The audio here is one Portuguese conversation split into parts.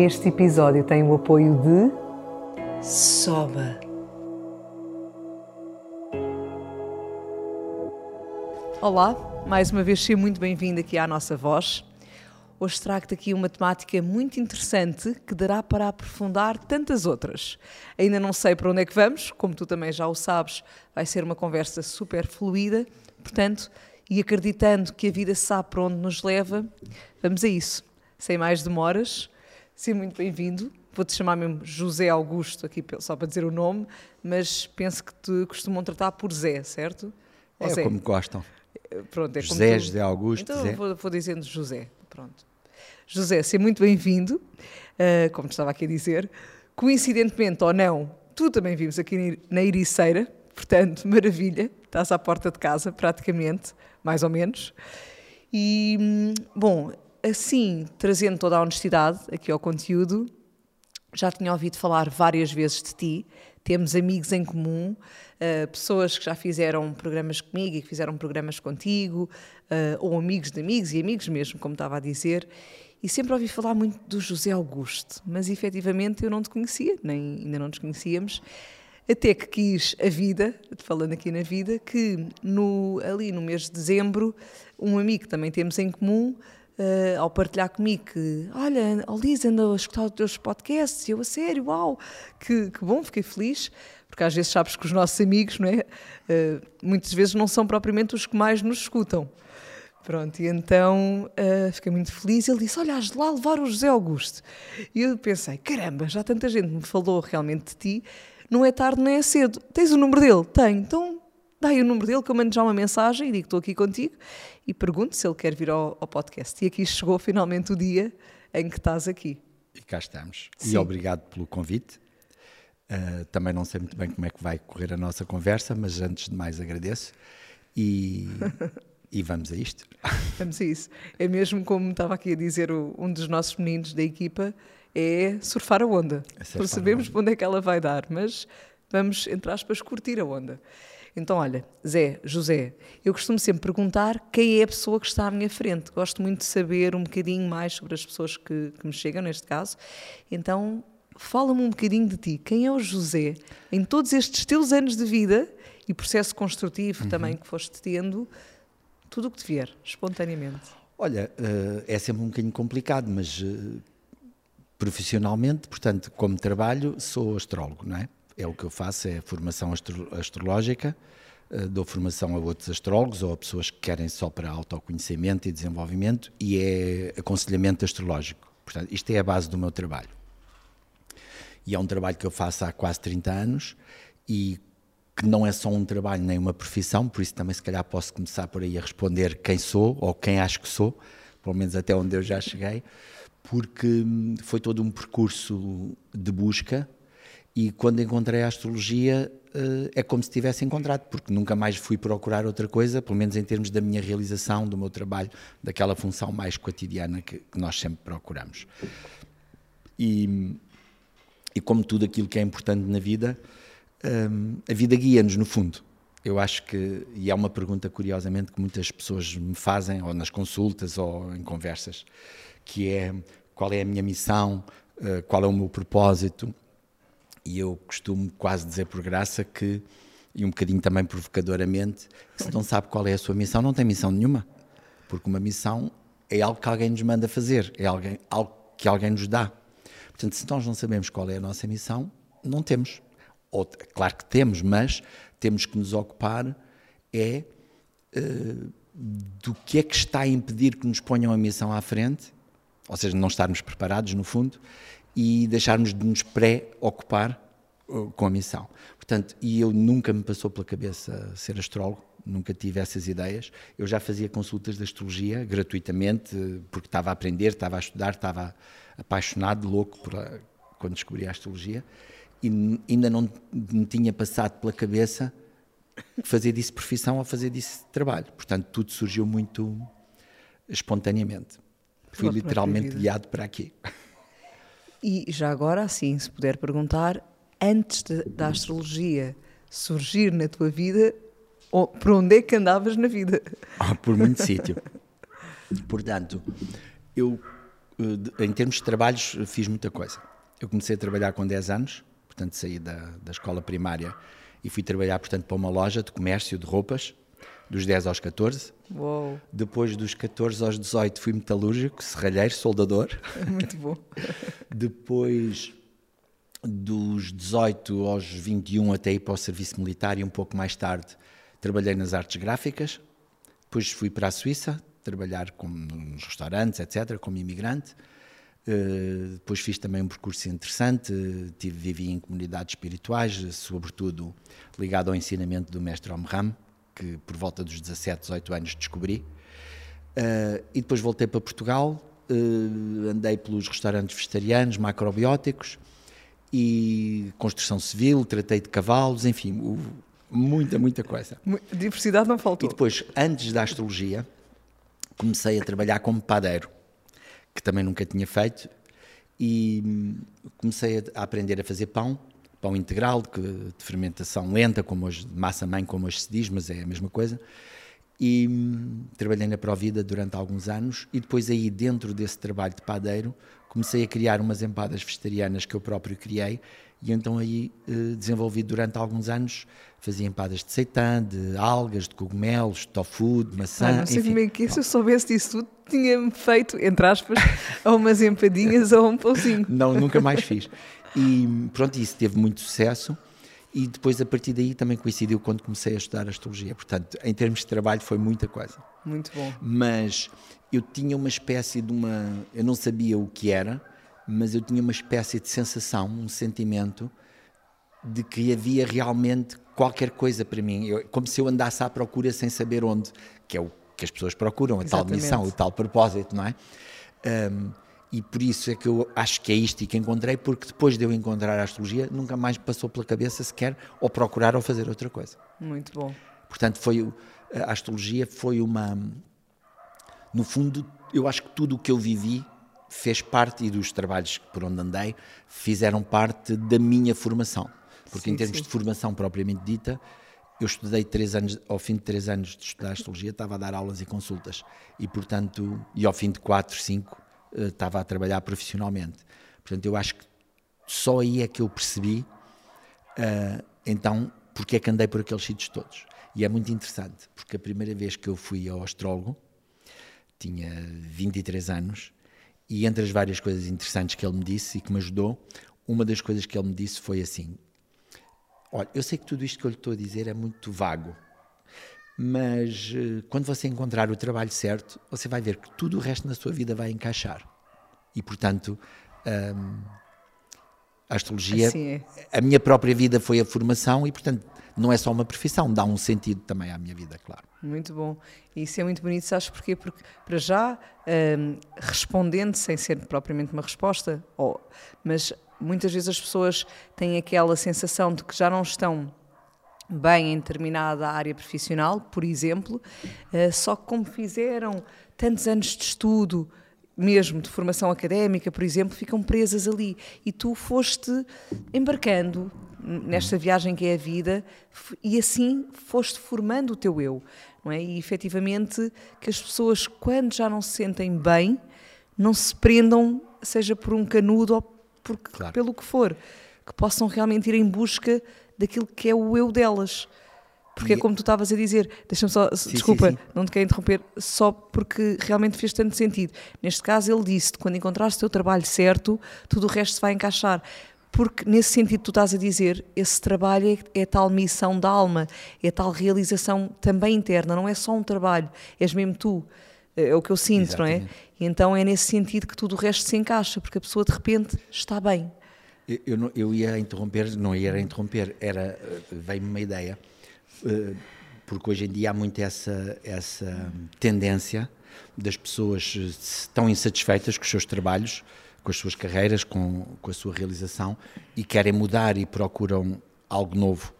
Este episódio tem o apoio de Soba. Olá, mais uma vez seja muito bem-vindo aqui à nossa voz. Hoje trago-te aqui uma temática muito interessante que dará para aprofundar tantas outras. Ainda não sei para onde é que vamos, como tu também já o sabes, vai ser uma conversa super fluida, portanto, e acreditando que a vida sabe para onde nos leva, vamos a isso. Sem mais demoras, Seja muito bem-vindo. Vou-te chamar mesmo José Augusto, aqui só para dizer o nome, mas penso que te costumam tratar por Zé, certo? Ou é Zé? como gostam. Eh, pronto, é José, tu... José Augusto. Então Zé. Vou, vou dizendo José. Pronto. José, seja muito bem-vindo, uh, como te estava aqui a dizer. Coincidentemente ou não, tu também vives aqui na Ericeira, portanto, maravilha, estás à porta de casa, praticamente, mais ou menos. E, hum, bom, assim, trazendo toda a honestidade aqui ao conteúdo, já tinha ouvido falar várias vezes de ti, temos amigos em comum, uh, pessoas que já fizeram programas comigo e que fizeram programas contigo, uh, ou amigos de amigos e amigos mesmo, como estava a dizer, e sempre ouvi falar muito do José Augusto, mas efetivamente eu não te conhecia, nem ainda não nos conhecíamos, até que quis a vida, falando aqui na vida, que no, ali no mês de dezembro, um amigo que também temos em comum, uh, ao partilhar comigo que, olha, oh Lisa, ando a escutar os teus podcasts, e eu, a sério, uau, que, que bom, fiquei feliz, porque às vezes sabes que os nossos amigos, não é? Uh, muitas vezes não são propriamente os que mais nos escutam. Pronto, e então uh, fiquei muito feliz. Ele disse: Olha, has de lá levar o José Augusto. E eu pensei: caramba, já tanta gente me falou realmente de ti, não é tarde nem é cedo. Tens o número dele? Tenho. Então dá aí o número dele que eu mando já uma mensagem e digo: Estou aqui contigo e pergunto se ele quer vir ao, ao, podcast. E aqui chegou finalmente o dia em que estás aqui. E cá estamos. Sim. E obrigado pelo convite. Uh, também não sei muito bem como é que vai correr a nossa conversa, mas antes de mais agradeço. E, e vamos a isto. Vamos a isso. É mesmo como estava aqui a dizer o, um dos nossos meninos da equipa, é surfar a onda. É sabemos para onde é que ela vai dar, mas vamos, entre aspas, curtir a onda. Então, olha, Zé, José, eu costumo sempre perguntar quem é a pessoa que está à minha frente. Gosto muito de saber um bocadinho mais sobre as pessoas que, que me chegam, neste caso. Então, fala-me um bocadinho de ti. Quem é o José em todos estes teus anos de vida e processo construtivo uhum. também que foste tendo, tudo o que te vier, espontaneamente? Olha, uh, é sempre um bocadinho complicado, mas uh, profissionalmente, portanto, como trabalho, sou astrólogo, não é? É o que eu faço, é formação astro astrológica, uh, dou formação a outros astrólogos ou a pessoas que querem só para autoconhecimento e desenvolvimento e é aconselhamento astrológico. Portanto, isto é a base do meu trabalho. E é um trabalho que eu faço há quase 30 anos e que não é só um trabalho nem uma profissão, por isso também se calhar posso começar por aí a responder quem sou ou quem acho que sou, pelo menos até onde eu já cheguei, porque hum, foi todo um percurso de busca e quando encontrei a astrologia eh, é como se tivesse encontrado, porque nunca mais fui procurar outra coisa, pelo menos em termos da minha realização, do meu trabalho, daquela função mais cotidiana que, que nós sempre procuramos. E, e, como tudo aquilo que é importante na vida, um, a vida guia-nos, no fundo. Eu acho que, e é uma pergunta curiosamente que muitas pessoas me fazem, ou nas consultas ou em conversas, que é qual é a minha missão, uh, qual é o meu propósito e eu costumo quase dizer por graça que, e um bocadinho também provocadoramente, se não sabe qual é a sua missão, não tem missão nenhuma. Porque uma missão é algo que alguém nos manda fazer, é alguém, algo que alguém nos dá. Portanto, se nós não sabemos qual é a nossa missão, não temos. Ou, claro que temos, mas temos que nos ocupar é uh, do que é que está a impedir que nos ponham a missão à frente, ou seja, não estarmos preparados, no fundo, e deixarmos de nos pré-ocupar uh, com a missão. Portanto, e eu nunca me passou pela cabeça ser astrólogo, nunca tive essas ideias. Eu já fazia consultas de astrologia gratuitamente, porque estava a aprender, estava a estudar, estava apaixonado, louco por, quando descobri a astrologia, e ainda não me tinha passado pela cabeça fazer disso profissão ou fazer disso trabalho. Portanto, tudo surgiu muito espontaneamente. Fui literalmente guiado para aqui. E já agora, assim, se puder perguntar, antes de, da astrologia surgir na tua vida, por onde é que andavas na vida? Oh, por muito sítio. Portanto, eu, eh, em termos de trabalhos, fiz muita coisa. Eu comecei a trabalhar com 10 anos, portanto, saí da, da escola primária e fui trabalhar, portanto, para uma loja de comércio de roupas, dos 10 aos 14. Uou. Depois dos 14 aos 18 fui metalúrgico, serralheiro, soldador. Muito bom. Depois dos 18 aos 21 até ir para o serviço militar e um pouco mais tarde trabalhei nas artes gráficas. Depois fui para a Suíça trabalhar com, nos restaurantes, etc., como imigrante. Uh, depois fiz também um percurso interessante, tive, vivi em comunidades espirituais, sobretudo ligado ao ensinamento do mestre Omram, que por volta dos 17, 18 anos descobri. Uh, e depois voltei para Portugal, uh, andei pelos restaurantes vegetarianos, macrobióticos e construção civil, tratei de cavalos, enfim, muita, muita coisa. Diversidade não faltou. E depois, antes da astrologia, comecei a trabalhar como padeiro, que também nunca tinha feito, e hum, comecei a aprender a fazer pão pão integral, de, de fermentação lenta, como hoje, massa-mãe, como hoje se diz, mas é a mesma coisa. E hum, trabalhei na Provida durante alguns anos e depois aí dentro desse trabalho de padeiro comecei a criar umas empadas vegetarianas que eu próprio criei e então aí eh, desenvolvi durante alguns anos, fazia empadas de seitã, de algas, de cogumelos, de tofu, de maçã, ah, não sei enfim. como é que é, se eu soubesse disso tudo, tinha-me feito, entre aspas, a umas empadinhas ou um pãozinho. Não, nunca mais fiz. E pronto, isso teve muito sucesso. E depois, a partir daí, também coincidiu quando comecei a estudar astrologia. Portanto, em termos de trabalho, foi muita coisa. Muito bom. Mas eu tinha uma espécie de uma. Eu não sabia o que era, mas eu tinha uma espécie de sensação, um sentimento de que havia realmente qualquer coisa para mim. Eu, como se eu andasse à procura sem saber onde, que é o que as pessoas procuram, a Exatamente. tal missão, o tal propósito, não é? Um, e por isso é que eu acho que é isto e que encontrei, porque depois de eu encontrar a astrologia, nunca mais passou pela cabeça sequer ou procurar ou fazer outra coisa. Muito bom. Portanto, foi a astrologia foi uma no fundo, eu acho que tudo o que eu vivi fez parte e dos trabalhos por onde andei fizeram parte da minha formação. Porque sim, em termos sim. de formação propriamente dita, eu estudei três anos, ao fim de três anos de estudar astrologia, estava a dar aulas e consultas. E, portanto, e ao fim de quatro, cinco, estava a trabalhar profissionalmente. Portanto, eu acho que só aí é que eu percebi, uh, então, porque é que andei por aqueles sítios todos. E é muito interessante, porque a primeira vez que eu fui ao astrólogo, tinha 23 anos, e entre as várias coisas interessantes que ele me disse e que me ajudou, uma das coisas que ele me disse foi assim: Olha, eu sei que tudo isto que eu lhe estou a dizer é muito vago, mas eh, quando você encontrar o trabalho certo, você vai ver que tudo o resto na sua vida vai encaixar. E, portanto, hum, a astrologia, assim é. a minha própria vida foi a formação e, portanto, não é só uma profissão, dá um sentido também à minha vida, claro. Muito bom. E isso é muito bonito, sabes porquê? Porque, para já, hum, respondendo sem ser propriamente uma resposta, ou, mas muitas vezes as pessoas têm aquela sensação de que já não estão bem em determinada área profissional, por exemplo, eh, só que como fizeram tantos anos de estudo, mesmo de formação académica, por exemplo, ficam presas ali. E tu foste embarcando nesta viagem que é a vida e assim foste formando o teu eu. Não é? E efetivamente que as pessoas, quando já não se sentem bem, não se prendam, seja por um canudo ou por, claro. pelo que for, que possam realmente ir em busca daquilo que é o eu delas. Porque é como tu estavas a dizer, deixa-me só, sim, desculpa, sim, sim. não te quero interromper, só porque realmente fez tanto sentido. Neste caso, ele disse: quando encontrares o teu trabalho certo, tudo o resto se vai encaixar. Porque, nesse sentido, tu estás a dizer, esse trabalho é, é tal missão da alma, é tal realização também interna, não é só um trabalho, és mesmo tu. É o que eu sinto, Exatamente. não é? E então é nesse sentido que tudo o resto se encaixa, porque a pessoa de repente está bem. Eu, eu, eu ia interromper, não ia interromper, era, veio-me uma ideia. Uh, porque hoje em dia há muito essa, essa tendência das pessoas estão insatisfeitas com os seus trabalhos, com as suas carreiras, com, com a sua realização e querem mudar e procuram algo novo.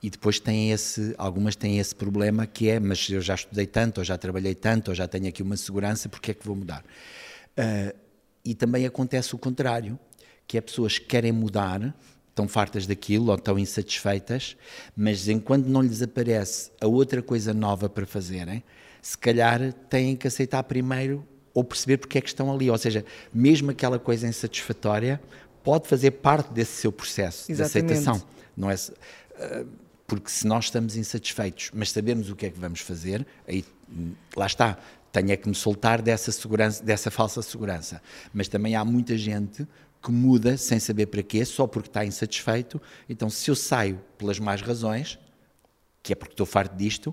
E depois têm esse, algumas têm esse problema que é, mas eu já estudei tanto, ou já trabalhei tanto, ou já tenho aqui uma segurança, porque é que vou mudar? Uh, e também acontece o contrário, que é pessoas que querem mudar, estão fartas daquilo ou estão insatisfeitas, mas enquanto não lhes aparece a outra coisa nova para fazerem, se calhar têm que aceitar primeiro ou perceber porque é que estão ali. Ou seja, mesmo aquela coisa insatisfatória pode fazer parte desse seu processo Exatamente. de aceitação. Não é, ah, porque se nós estamos insatisfeitos, mas sabemos o que é que vamos fazer, aí lá está, tenho é que me soltar dessa segurança, dessa falsa segurança. Mas também há muita gente que muda sem saber para quê, só porque está insatisfeito. Então, se eu saio pelas más razões, que é porque estou farto disto,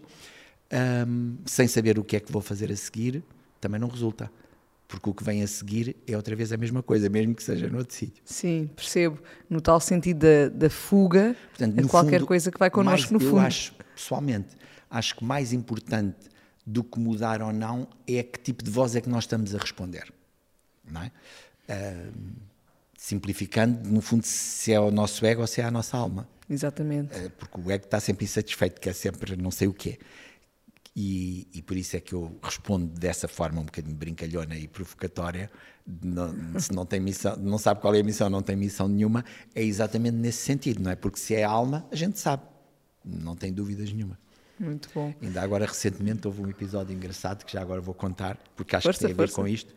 um, sem saber o que é que vou fazer a seguir, também não resulta. Porque o que vem a seguir é outra vez a mesma coisa, mesmo que seja no outro sítio. Sim, percebo. No tal sentido da, da fuga, Portanto, a qualquer fundo, coisa que vai connosco mais, no fundo. Eu acho, pessoalmente, acho que mais importante do que mudar ou não é que tipo de voz é que nós estamos a responder. Não é? Uh, simplificando, no fundo, se é o nosso ego ou se é a nossa alma. Exatamente. Uh, porque o ego está sempre insatisfeito, quer sempre não sei o quê. E, e, por isso é que eu respondo dessa forma um bocadinho brincalhona e provocatória. Não, se não tem missão, não sabe qual é a missão, não tem missão nenhuma, é exatamente nesse sentido, não é? Porque se é alma, a gente sabe, não tem dúvidas nenhuma. Muito bom. Ainda agora, recentemente, houve um episódio engraçado que já agora vou contar, porque acho força, que tem a ver força. com isto.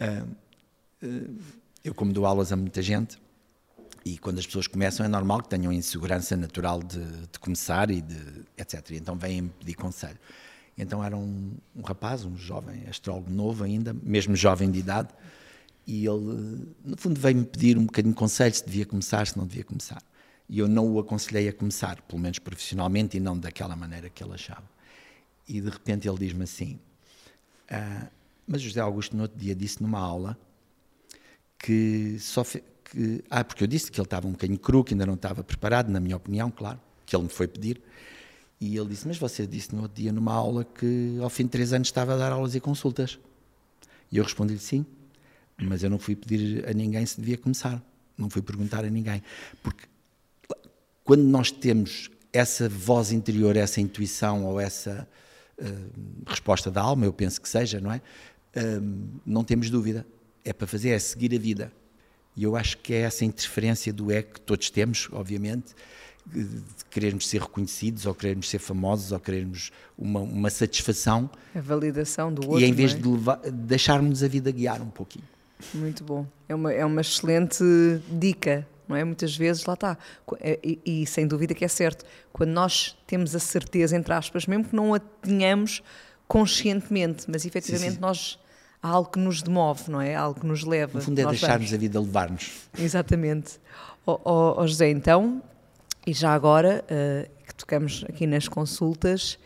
Uh, uh, eu, como dou aulas a muita gente, e quando as pessoas começam, é normal que tenham insegurança natural de, de começar e de etc. E então vêm pedir conselho. Então era um, um, rapaz, um jovem astrólogo novo ainda, mesmo jovem de idade, e ele, no fundo, veio-me pedir um bocadinho de conselho se devia começar, se não devia começar. E eu não o aconselhei a começar, pelo menos profissionalmente, e não daquela maneira que ele achava. E de repente ele diz-me assim: ah, Mas José Augusto, no outro dia, disse numa aula que só. Fe... Que... Ah, porque eu disse que ele estava um bocadinho cru, que ainda não estava preparado, na minha opinião, claro, que ele me foi pedir. E ele disse: Mas você disse no outro dia, numa aula, que ao fim de três anos estava a dar aulas e consultas. E eu respondi-lhe: Sim, mas eu não fui pedir a ninguém se devia começar. Não fui perguntar a ninguém. Porque quando nós temos essa voz interior, essa intuição ou essa uh, resposta da alma, eu penso que seja, não é? Uh, não temos dúvida. É para fazer, é seguir a vida. E eu acho que é essa interferência do ego que todos temos, obviamente, de querermos ser reconhecidos, ou querermos ser famosos, ou querermos uma, uma satisfação. A validação do outro. E em vez é? de levar, deixarmos a vida guiar um pouquinho. Muito bom. É uma, é uma excelente dica não é? Muitas vezes, lá está. É, e, e, sem dúvida que é certo. Quando nós temos a certeza, entre aspas, mesmo que não a tenhamos conscientemente, mas efetivamente sim, sim. nós. Há algo que nos demove, não é? Há algo que nos leva. No fundo é deixarmos vamos. a vida levar-nos. Exatamente. Oh, oh, oh, José, então, e já agora uh, que tocamos aqui nas consultas,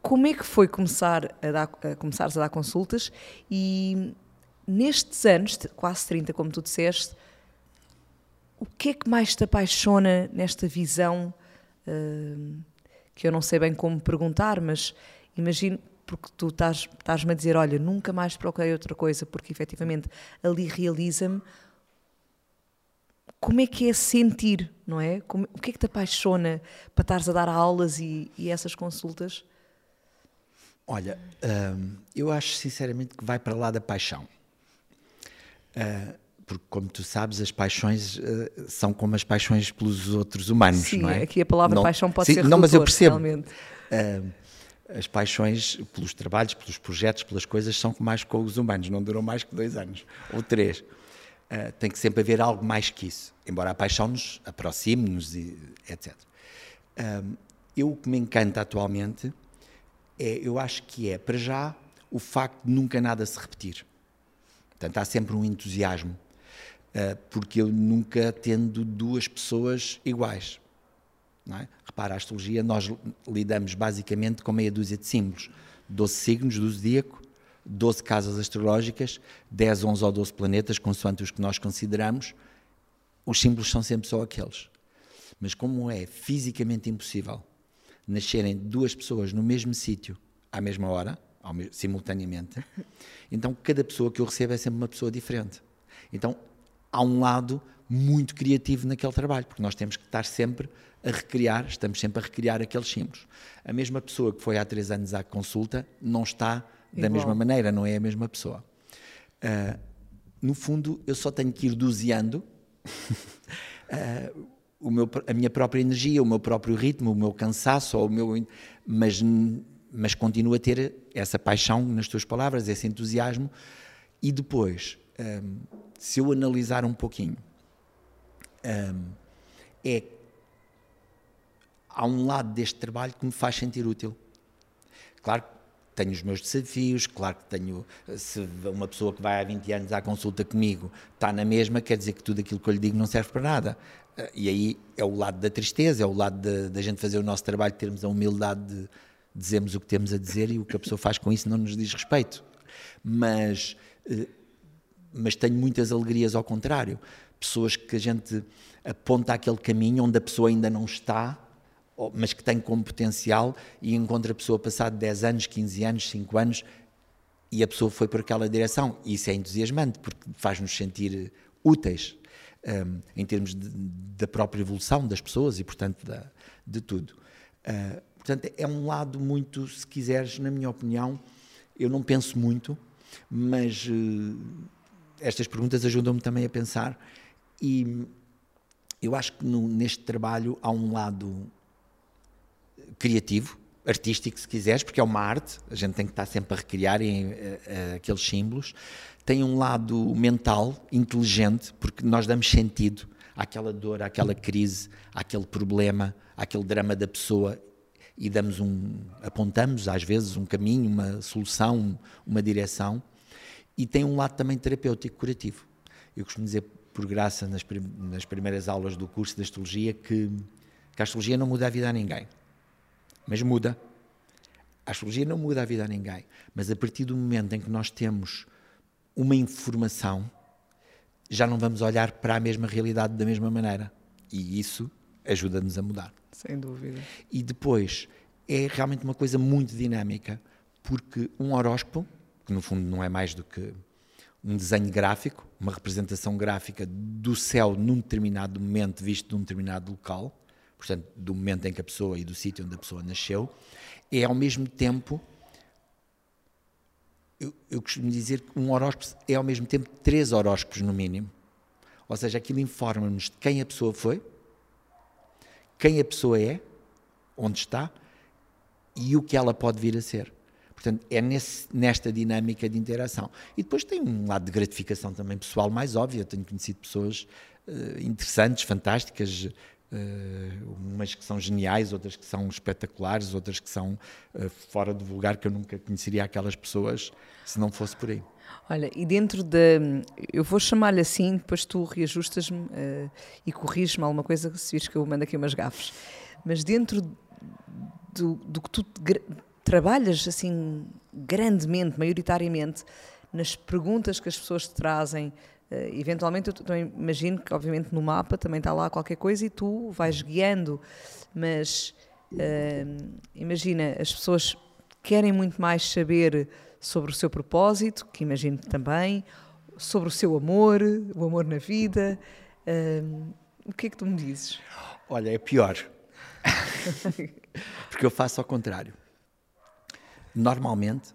como é que foi começar a dar, a começares a dar consultas e nestes anos, quase 30, como tu disseste, o que é que mais te apaixona nesta visão? Uh, que eu não sei bem como perguntar, mas imagino, porque tu estás, estás-me a dizer: olha, nunca mais procurei outra coisa, porque efetivamente ali realiza-me. Como é que é sentir, não é? Como, o que é que te apaixona para estares a dar aulas e, e essas consultas? Olha, hum, eu acho sinceramente que vai para lá da paixão. Uh, porque como tu sabes as paixões uh, são como as paixões pelos outros humanos sim, não é aqui a palavra não, paixão pode sim, ser não mas eu percebo. Uh, as paixões pelos trabalhos pelos projetos pelas coisas são mais com os humanos não duram mais que dois anos ou três uh, tem que sempre haver algo mais que isso embora a paixão nos aproxime nos etc eu o que me encanta atualmente é eu acho que é para já o facto de nunca nada se repetir Portanto, há sempre um entusiasmo eh, porque eu nunca tendo duas pessoas iguais. Não é? Repara, a astrologia, nós lidamos basicamente com meia dúzia de símbolos: 12 signos do zodíaco, 12 casas astrológicas, 10, 11 ou 12 planetas, consoante os que nós consideramos. Os símbolos são sempre só aqueles. Mas como é fisicamente impossível nascerem duas pessoas no mesmo sítio à mesma hora, simultaneamente, então cada pessoa que eu recebo é sempre uma pessoa diferente. Então há um lado muito criativo naquele trabalho, porque nós temos que estar sempre a recriar, estamos sempre a recriar aqueles símbolos. A mesma pessoa que foi há três anos à consulta não está da Igual. mesma maneira, não é a mesma pessoa. Uh, no fundo, eu só tenho que ir doseando uh, o meu, a minha própria energia, o meu próprio ritmo, o meu cansaço, o meu, mas, mas continuo a ter essa paixão nas tuas palavras, esse entusiasmo. E depois, um, ah, se eu analisar um pouquinho, um, é há um lado deste trabalho que me faz sentir útil. Claro que tenho os meus desafios, claro que tenho, se uma pessoa que vai há 20 anos à consulta comigo está na mesma, quer dizer que tudo aquilo que eu lhe digo não serve para nada. Eh, e aí é o lado da tristeza, é o lado da gente fazer o nosso trabalho, termos a humildade de dizermos o que temos a dizer e o que a pessoa faz com isso não nos diz respeito. Mas, eh, mas tenho muitas alegrias ao contrário. Pessoas que a gente aponta aquele caminho onde a pessoa ainda não está mas que tem como potencial e encontra a pessoa passado 10 anos, 15 anos, 5 anos e a pessoa foi por aquela direção. E isso é entusiasmante porque faz-nos sentir úteis um, em termos de, da própria evolução das pessoas e, portanto, da, de tudo. Uh, portanto, é um lado muito, se quiseres, na minha opinião, eu não penso muito, mas uh, estas perguntas ajudam-me também a pensar e eu acho que no, neste trabalho há um lado criativo, artístico, se quiseres, porque é uma arte, a gente tem que estar sempre a recriar em, uh, aqueles símbolos. Tem um lado mental, inteligente, porque nós damos sentido àquela dor, àquela crise, àquele problema, àquele drama da pessoa e damos um, apontamos às vezes um caminho, uma solução, uma direção. E tem um lado também terapêutico, curativo. Eu costumo dizer, por graça, nas, prim nas primeiras aulas do curso de astrologia, que, que a astrologia não muda a vida a ninguém mas muda. A astrologia não muda a vida a ninguém, mas a partir do momento em que nós temos uma informação, já não vamos olhar para a mesma realidade da mesma maneira. E isso ajuda-nos a mudar. Sem dúvida. E depois, é realmente uma coisa muito dinâmica, porque um horóscopo, que no fundo não é mais do que um desenho gráfico, uma representação gráfica do céu num determinado momento visto num determinado local, portanto, do momento em que a pessoa e do sítio onde a pessoa nasceu, é ao mesmo tempo. Eu, eu costumo dizer que um horóscopo é ao mesmo tempo três horóscopos no mínimo. Ou seja, aquilo informa-nos de quem a pessoa foi, quem a pessoa é, onde está e o que ela pode vir a ser. Portanto, é nesse, nesta dinâmica de interação. E depois tem um lado de gratificação também pessoal mais óbvio. Eu tenho conhecido pessoas uh, interessantes, fantásticas, Uh, umas que são geniais, outras que são espetaculares, outras que são uh, fora do vulgar, que eu nunca conheceria aquelas pessoas se não fosse por aí. Olha, e dentro da. Eu vou chamar-lhe assim, depois tu reajustas-me uh, e corriges-me alguma coisa se vires que eu mando aqui umas gafes. Mas dentro do, do que tu trabalhas assim grandemente, maioritariamente, nas perguntas que as pessoas te trazem, eventualmente, eu também imagino que, obviamente, no mapa também está lá qualquer coisa e tu vais guiando, mas uh, imagina, as pessoas querem muito mais saber sobre o seu propósito, que imagino também, sobre o seu amor, o amor na vida. Uh, o que é que tu me dizes? Olha, é pior. Porque eu faço ao contrário. Normalmente,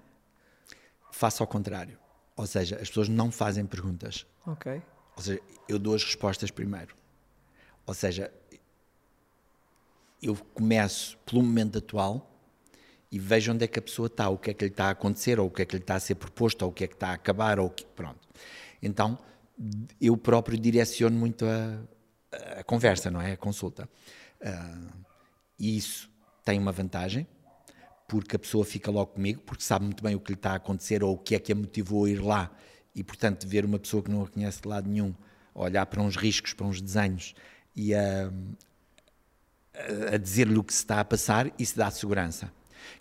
faço ao contrário. Ou seja, as pessoas não fazem perguntas. Ok. Ou seja, eu dou as respostas primeiro. Ou seja, eu começo pelo momento atual e vejo onde é que a pessoa está, o que é que lhe está a acontecer, ou o que é que lhe está a ser proposto, ou o que é que está a acabar, ou que, pronto. Então, eu próprio direciono muito a, a conversa, não é? A consulta. Uh, e isso tem uma vantagem, porque a pessoa fica logo comigo, porque sabe muito bem o que lhe está a acontecer ou o que é que a motivou a ir lá. E, portanto, ver uma pessoa que não a conhece de lado nenhum, olhar para uns riscos, para uns desenhos e a, a dizer-lhe o que se está a passar, isso dá segurança.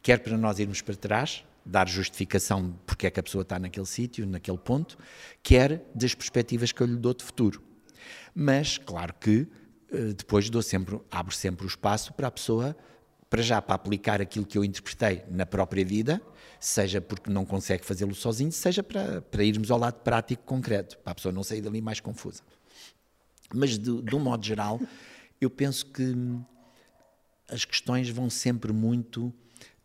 Quer para nós irmos para trás, dar justificação porque é que a pessoa está naquele sítio, naquele ponto, quer das perspectivas que eu lhe dou de futuro. Mas, claro que eh, depois dou sempre, abro sempre o espaço para a pessoa para já para aplicar aquilo que eu interpretei na própria vida, seja porque não consegue fazê-lo sozinho, seja para, para irmos ao lado prático concreto, para a pessoa não sair dali mais confusa. Mas, de, de um modo geral, eu penso que as questões vão sempre muito.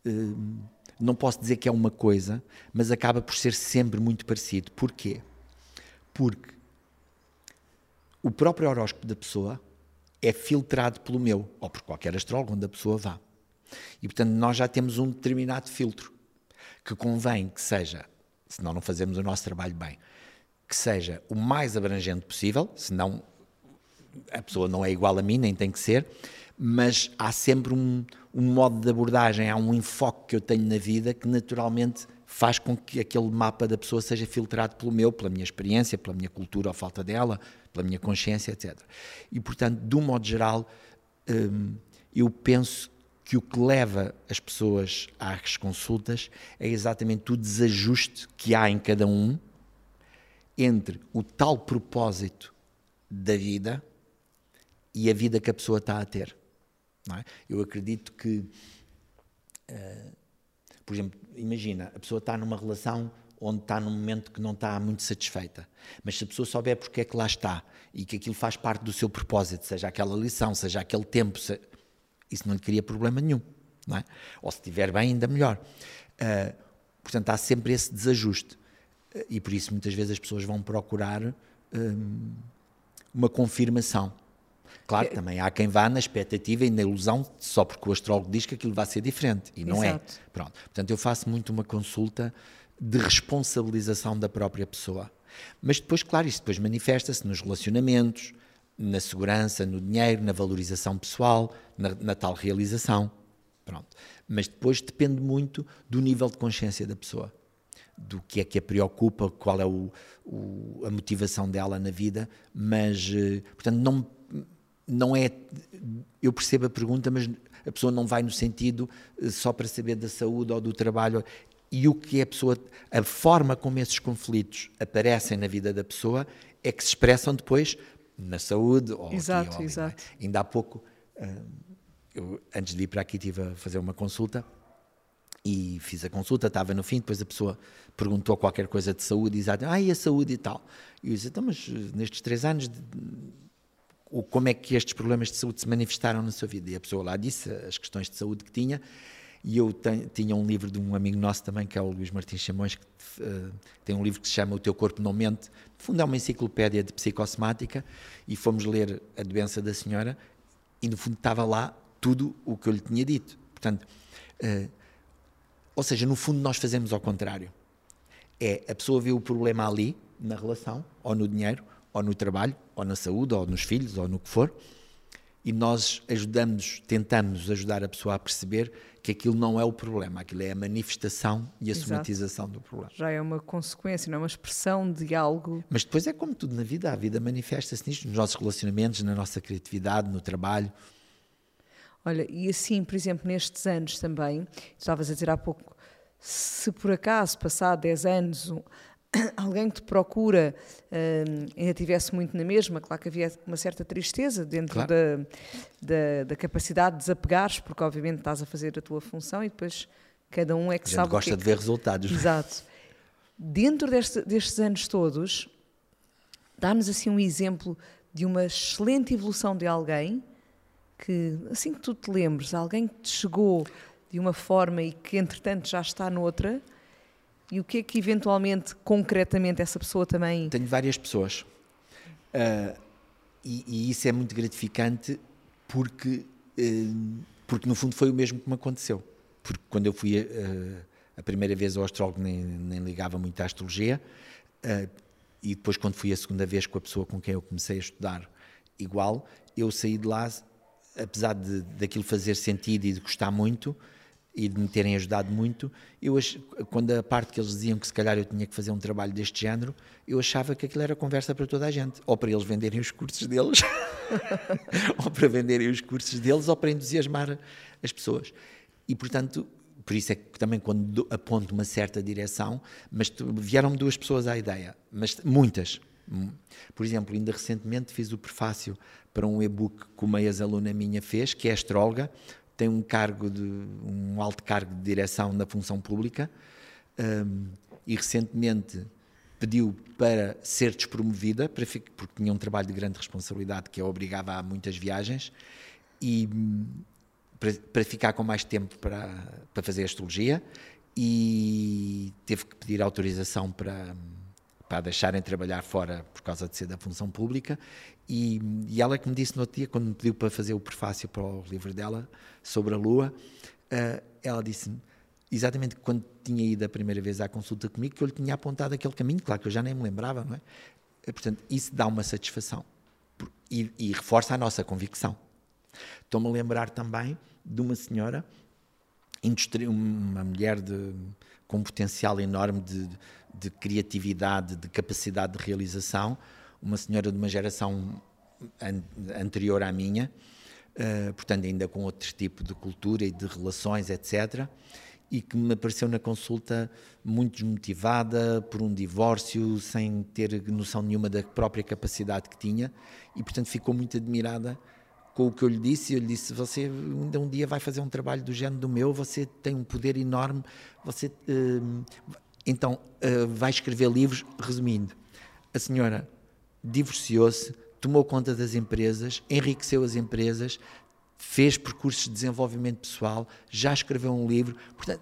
Uh, não posso dizer que é uma coisa, mas acaba por ser sempre muito parecido. Porquê? Porque o próprio horóscopo da pessoa é filtrado pelo meu, ou por qualquer astrólogo onde a pessoa vá. E, portanto, nós já temos um determinado filtro que convém que seja, senão não fazemos o nosso trabalho bem, que seja o mais abrangente possível, senão a pessoa não é igual a mim, nem tem que ser, mas há sempre um, um modo de abordagem, há um enfoque que eu tenho na vida que naturalmente faz com que aquele mapa da pessoa seja filtrado pelo meu, pela minha experiência, pela minha cultura ou falta dela, pela minha consciência, etc. E, portanto, de um modo geral, hum, eu penso que o que leva as pessoas às consultas é exatamente o desajuste que há em cada um entre o tal propósito da vida e a vida que a pessoa está a ter. É? Eu acredito que, uh, por exemplo, imagina, a pessoa está numa relação onde está num momento que não está muito satisfeita, mas se a pessoa souber porque é que lá está e que aquilo faz parte do seu propósito, seja aquela lição, seja aquele tempo, isso não lhe cria problema nenhum. Não é? Ou se estiver bem, ainda melhor. Uh, portanto, há sempre esse desajuste. Uh, e por isso, muitas vezes, as pessoas vão procurar um, uma confirmação. Claro, que também há quem vá na expectativa e na ilusão só porque o astrólogo diz que aquilo vai ser diferente e não é. Exato. é. Pronto. Portanto, eu faço muito uma consulta de responsabilização da própria pessoa. Mas depois, claro, isso depois manifesta-se nos relacionamentos, na segurança, no dinheiro, na valorização pessoal, na, na, tal realização. Pronto. Mas depois depende muito do nível de consciência da pessoa, do que é que a preocupa, qual é o, o, a motivação dela na vida, mas, eh, portanto, não, não é. Eu percebo a pergunta, mas a pessoa não vai no sentido eh, só para saber da saúde ou do trabalho. E o que a pessoa. A forma como esses conflitos aparecem na vida da pessoa é que se expressam depois na saúde. Ou exato, aqui, ou exato. Ainda há pouco, ah, eu, antes de vir para aqui, estive a fazer uma consulta e fiz a consulta, estava no fim, depois a pessoa perguntou qualquer coisa de saúde, e dizia, ah, e a saúde e tal. E eu disse, então, mas nestes três anos, como é que estes problemas de saúde se manifestaram na sua vida? E a pessoa lá disse as questões de saúde que tinha, e eu tenho, tinha um livro de um amigo nosso também, que é o Luís Martins Chamões, que uh, tem um livro que se chama O Teu Corpo Não Mente. No fundo, é uma enciclopédia de psicossomática. E fomos ler a doença da senhora, e no fundo estava lá tudo o que eu lhe tinha dito. Portanto, uh, ou seja, no fundo, nós fazemos ao contrário. É a pessoa vê o problema ali, na relação, ou no dinheiro, ou no trabalho, ou na saúde, ou nos filhos, ou no que for, e nós ajudamos, tentamos ajudar a pessoa a perceber que aquilo não é o problema, aquilo é a manifestação e a Exato. somatização do problema. Já é uma consequência, não é uma expressão de algo. Mas depois é como tudo na vida, a vida manifesta-se nisto, nos nossos relacionamentos, na nossa criatividade, no trabalho. Olha, e assim, por exemplo, nestes anos também, estavas a dizer há pouco, se por acaso passar 10 anos alguém que te procura uh, ainda tivesse muito na mesma, claro que havia uma certa tristeza dentro claro. da, da, da, capacidade de desapegares, porque obviamente estás a fazer a tua função e depois cada um é que a sabe. gosta que é de ver resultados. Exato. Dentro deste, destes anos todos, dá-nos assim um exemplo de uma excelente evolução de alguém que, assim que tu te lembres, alguém que te chegou de uma forma e que entretanto já está noutra e o que é que eventualmente, concretamente, essa pessoa também. Tenho várias pessoas. Uh, e, e, isso é muito gratificante porque, uh, porque, no fundo, foi o mesmo que me aconteceu. Porque quando eu fui uh, a primeira vez ao astrólogo, nem, nem ligava muito à astrologia. e depois, quando fui a segunda vez com a pessoa com quem eu comecei a estudar, igual, eu saí de lá, apesar de daquilo fazer sentido e de gostar muito, e de me terem ajudado muito, eu quando a parte que eles diziam que se calhar eu tinha que fazer um trabalho deste género, eu achava que aquilo era conversa para toda a gente, ou para eles venderem os cursos deles, ou para venderem os cursos deles, ou para entusiasmar as pessoas. E portanto, por isso é que também quando aponto uma certa direção, mas vieram-me duas pessoas à ideia, mas muitas. Por exemplo, ainda recentemente fiz o prefácio para um e-book que uma ex-aluna minha fez, que é astróloga, tem um cargo de um alto cargo de direção na função pública um, e recentemente pediu para ser despromovida porque tinha um trabalho de grande responsabilidade que a obrigava a muitas viagens e para, para ficar com mais tempo para, para fazer astrologia e teve que pedir autorização para para deixarem trabalhar fora por causa de ser da função pública. E, e ela que me disse no outro dia, quando me pediu para fazer o prefácio para o livro dela sobre a Lua, uh, ela disse-me exatamente quando tinha ido a primeira vez à consulta comigo, que eu lhe tinha apontado aquele caminho, claro que eu já nem me lembrava, não é? Eh, portanto, isso dá uma satisfação e, e reforça a nossa convicção. Estou-me a lembrar também de uma senhora, uma mulher de, com um potencial enorme de, de criatividade, de capacidade de realização, uma senhora de uma geração an anterior à minha, uh, portanto, ainda com outro tipo de cultura e de relações, etc. E que me apareceu na consulta muito desmotivada por um divórcio, sem ter noção nenhuma da própria capacidade que tinha, e portanto ficou muito admirada com o que eu lhe disse. Eu lhe disse: Você ainda um dia vai fazer um trabalho do género do meu, você tem um poder enorme, você. Uh, então, uh, vai escrever livros, resumindo. A senhora divorciou-se, tomou conta das empresas, enriqueceu as empresas, fez percursos de desenvolvimento pessoal, já escreveu um livro. Portanto,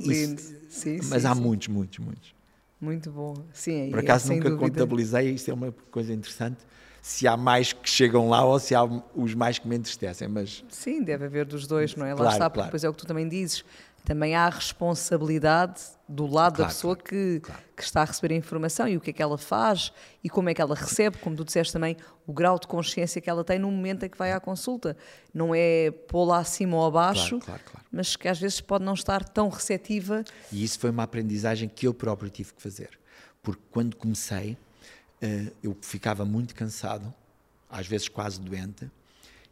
Lindo. Isso, sim, mas sim, há sim. muitos, muitos, muitos. Muito bom. Sim, Por acaso é, nunca dúvida. contabilizei, isso é uma coisa interessante. Se há mais que chegam lá ou se há os mais que me entristecem, mas... Sim, deve haver dos dois, não é? Claro, Lá está, porque claro. depois é o que tu também dizes. Também há a responsabilidade do lado da Claro, pessoa claro, que, claro. que está a receber a informação e o que é que ela faz e como é que ela recebe, como tu disseste também, o grau de consciência que ela tem no momento em que vai à consulta. Não é pô-la acima ou abaixo, mas que às vezes pode não estar tão receptiva. E isso foi uma aprendizagem que eu próprio tive que fazer. Porque quando comecei, eh, eu ficava muito cansado, às vezes quase doente,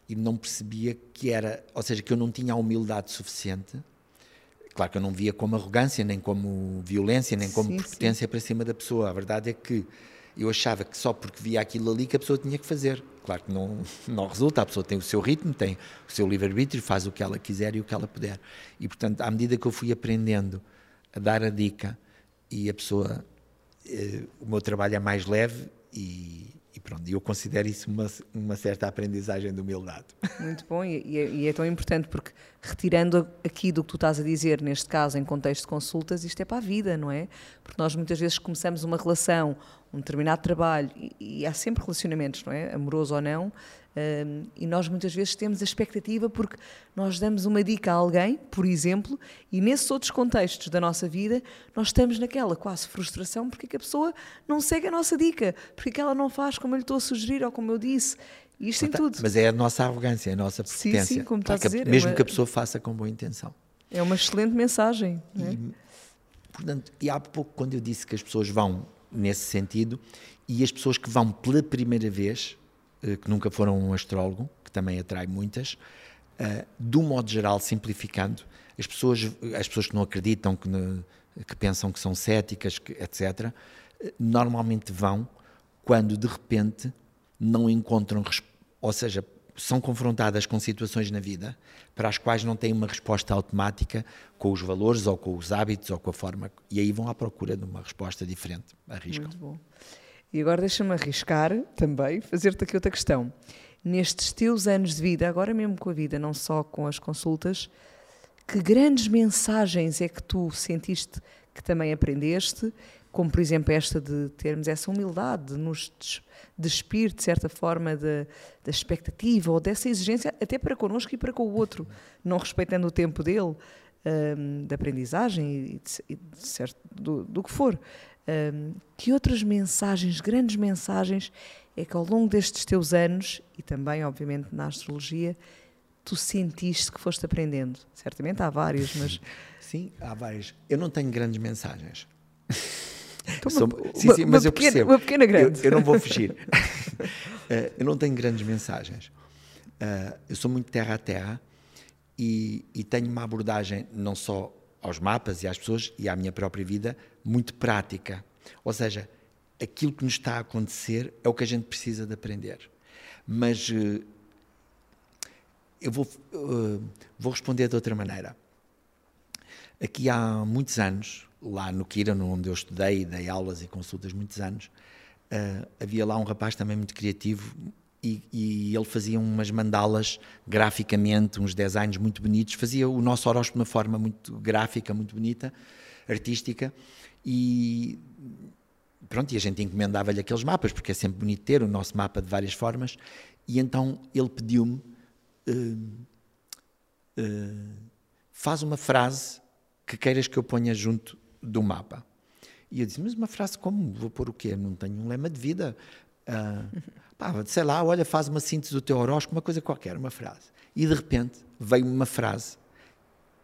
e não percebia que era, ou seja, que eu não tinha a humildade suficiente. Claro que eu não via como arrogância, nem como violência, nem como Sim, prepotência para cima da pessoa. A verdade é que eu achava que só porque via aquilo ali que a pessoa tinha que fazer. Claro que não, não resulta, a pessoa tem o seu ritmo, tem o seu livre-arbítrio, faz o que ela quiser e o que ela puder. E, portanto, à medida que eu fui aprendendo a dar a dica e a pessoa, eh, o meu trabalho é mais leve e, e pronto, eu considero isso uma, uma certa aprendizagem de humildade. Muito bom, e, é, e é tão importante porque, retirando aqui do que tu estás a dizer, neste caso, em contexto de consultas, isto é para a vida, não é? Porque nós muitas vezes começamos uma relação, um determinado trabalho, e, e há sempre relacionamentos, não é? Amoroso ou não, hum, e nós muitas vezes temos a expectativa porque nós damos uma dica a alguém, por exemplo, e nesses outros contextos da nossa vida, nós estamos naquela quase frustração porque é que a pessoa não segue a nossa dica, porque é que ela não faz como eu lhe estou a sugerir ou como eu disse. E isto em tudo. Mas é a nossa arrogância, é a nossa Sim, prepotência. sim, como estás a dizer, é Mesmo uma- que a pessoa faça com boa intenção. É uma excelente mensagem. não é? E, portanto, e há pouco, quando eu disse que as pessoas vão nesse sentido, e as pessoas que vão pela primeira vez, que nunca foram um astrólogo, que também atrai muitas, eh, do modo geral, simplificando, as pessoas, as pessoas que não acreditam, que, que pensam que são céticas, que- etc., eh, normalmente vão quando de repente não encontram, ou seja, são confrontadas com situações na vida para as quais não têm uma resposta automática com os valores ou com os hábitos ou com a forma. E aí vão à procura de uma resposta diferente. Arriscam. Muito bom. E agora deixa-me arriscar também, fazer-te aqui outra questão. Nestes teus anos de vida, agora mesmo com a vida, não só com as consultas, que grandes mensagens é que tu sentiste que também aprendeste, como por exemplo esta de termos essa humildade, de nos des- despir de certa forma da, expectativa ou dessa exigência, até para connosco e para com o outro, não respeitando o tempo dele, hum, da aprendizagem e, de, e de certo, do, do que for. Hum, que outras mensagens, grandes mensagens, é que ao longo destes teus anos, e também, obviamente, na astrologia, tu sentiste que foste aprendendo? Certamente há várias, mas. Sim, há várias. Eu não tenho grandes mensagens. Então, Sou- uma, sim, uma- sim, uma mas eu pequena, percebo. Uma pequena grande. Eu, eu não vou fugir. Eh, eu não tenho grandes mensagens. Eh, eu sou muito terra a terra e, e tenho uma abordagem não só aos mapas e às pessoas e à minha própria vida muito prática. Ou seja, aquilo que nos está a acontecer é o que a gente precisa de aprender. Mas eh, eu vou, uh, vou responder de outra maneira. Aqui há muitos anos, lá no Kiran, onde eu estudei, dei aulas e consultas muitos anos, uh, havia lá um rapaz também muito criativo e, e, ele fazia umas mandalas graficamente, uns designs muito bonitos, fazia o nosso horóscopo de uma forma muito gráfica, muito bonita, artística, e pronto, e a gente encomendava-lhe aqueles mapas, porque é sempre bonito ter o nosso mapa de várias formas, e então ele pediu-me, uh, uh, faz uma frase que queiras que eu ponha junto do mapa. E eu disse, mas uma frase como? Vou pôr o quê? Não tenho um lema de vida. Uh, pá, sei lá, olha, faz uma síntese do teu horóscopo, uma coisa qualquer, uma frase. E de repente veio uma frase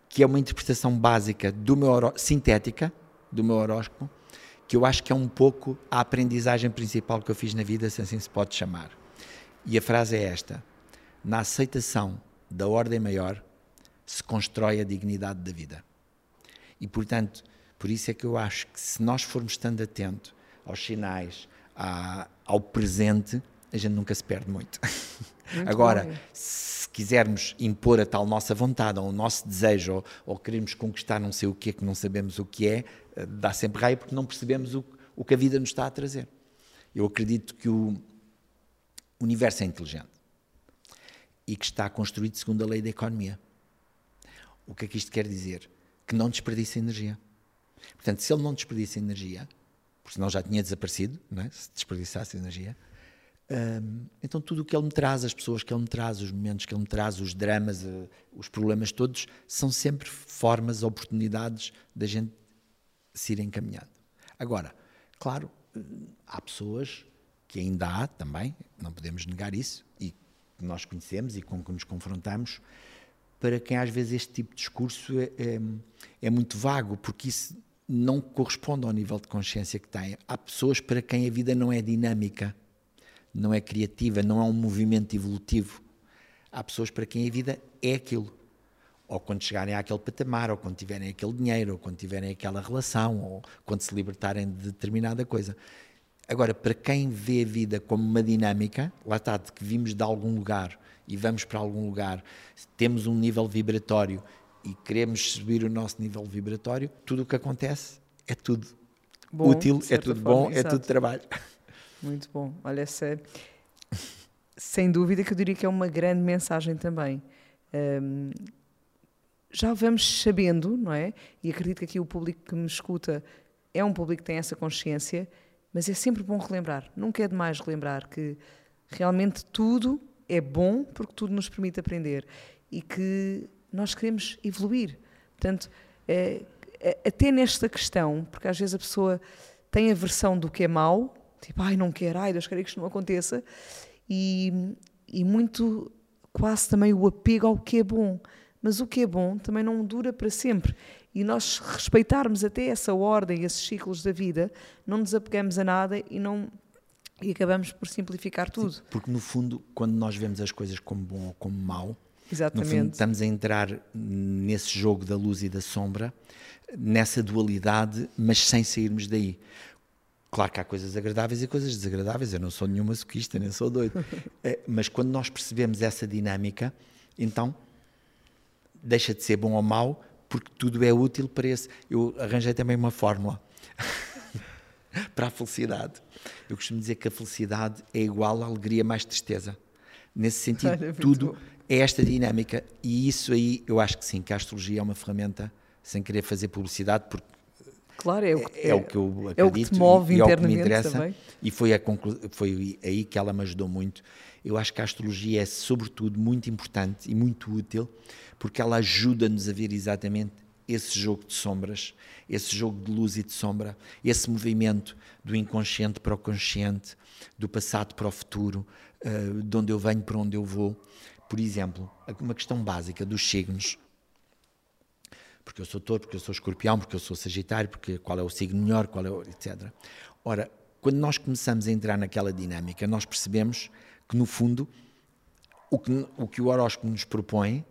que é uma interpretação básica do meu sintética do meu horóscopo, que eu acho que é um pouco a aprendizagem principal que eu fiz na vida, se assim se pode chamar. E a frase é esta: Na aceitação da ordem maior se constrói a dignidade da vida. E portanto, por isso é que eu acho que se nós formos estando atento aos sinais, à, ao presente, a gente nunca se perde muito. muito Agora, se quisermos impor a tal nossa vontade, ou o nosso desejo, ou, ou queremos conquistar não sei o que é que não sabemos o que é, eh, dá sempre raio porque não percebemos o, o que a vida nos está a trazer. Eu acredito que o universo é inteligente e que está construído segundo a lei da economia. O que é que isto quer dizer? Que não desperdiça energia. Portanto, se ele não desperdiça energia, porque senão já tinha desaparecido, é? se desperdiçasse energia, hum, então tudo o que ele me traz, as pessoas que ele me traz, os momentos que ele me traz, os dramas, uh, os problemas todos, são sempre formas, oportunidades da gente se ir encaminhando. Agora, claro, há pessoas que ainda há também, não podemos negar isso, e que nós conhecemos e com que nos confrontamos, para quem às vezes este tipo de discurso é, é, é muito vago, porque isso não corresponde ao nível de consciência que têm. Há pessoas para quem a vida não é dinâmica, não é criativa, não é um movimento evolutivo. Há pessoas para quem a vida é aquilo. Ou quando chegarem àquele patamar, ou quando tiverem aquele dinheiro, ou quando tiverem aquela relação, ou quando se libertarem de determinada coisa. Agora, para quem vê a vida como uma dinâmica, lá está, de que vimos de algum lugar e vamos para algum lugar, temos um nível vibratório e queremos subir o nosso nível vibratório, tudo o que acontece é tudo bom, útil, é tudo forma, bom, é exato. é tudo trabalho. Muito bom. Olha, essa, sem dúvida que eu diria que é uma grande mensagem também. Um, já vamos sabendo, não é? E acredito que aqui o público que me escuta é um público que tem essa consciência, mas é sempre bom relembrar. Nunca é demais relembrar que realmente tudo é bom porque tudo nos permite aprender e que nós queremos evoluir. Portanto, é, é, até nesta questão, porque às vezes a pessoa tem a versão do que é mau, tipo, ai, não quero, ai, Deus queira que isto não aconteça, e, e muito quase também o apego ao que é bom. Mas o que é bom também não dura para sempre. E nós respeitarmos até essa ordem, esses ciclos da vida, não nos apegamos a nada e não e acabamos por simplificar tudo. Sim, porque no fundo, quando nós vemos as coisas como bom ou como mau, Exatamente. No fundo, estamos a entrar nesse jogo da luz e da sombra, nessa dualidade, mas sem sairmos daí. Claro que há coisas agradáveis e coisas desagradáveis, eu não sou nenhum masoquista, nem sou doido. É, mas quando nós percebemos essa dinâmica, então deixa de ser bom ou mau, porque tudo é útil para esse. Eu arranjei também uma fórmula para a felicidade. Eu costumo dizer que a felicidade é igual à alegria mais tristeza. Nesse sentido, Olha, tudo é esta dinâmica. E isso aí, eu acho que sim, que a astrologia é uma ferramenta, sem querer fazer publicidade, porque Claro, é o que, é, é o que eu acredito é o que te move e, internamente é o que me interessa. Também. E foi, a conclu... foi aí que ela me ajudou muito. Eu acho que a astrologia é, sobretudo, muito importante e muito útil, porque ela ajuda-nos a ver exatamente esse jogo de sombras, esse jogo de luz e de sombra, esse movimento do inconsciente para o consciente, do passado para o futuro, uh, de onde eu venho para onde eu vou. Por exemplo, uma questão básica dos signos. Porque eu sou touro, porque eu sou escorpião, porque eu sou sagitário, porque qual é o signo melhor, qual é o, etc. Ora, quando nós começamos a entrar naquela dinâmica, nós percebemos que, no fundo, o que o, que o horóscopo nos propõe,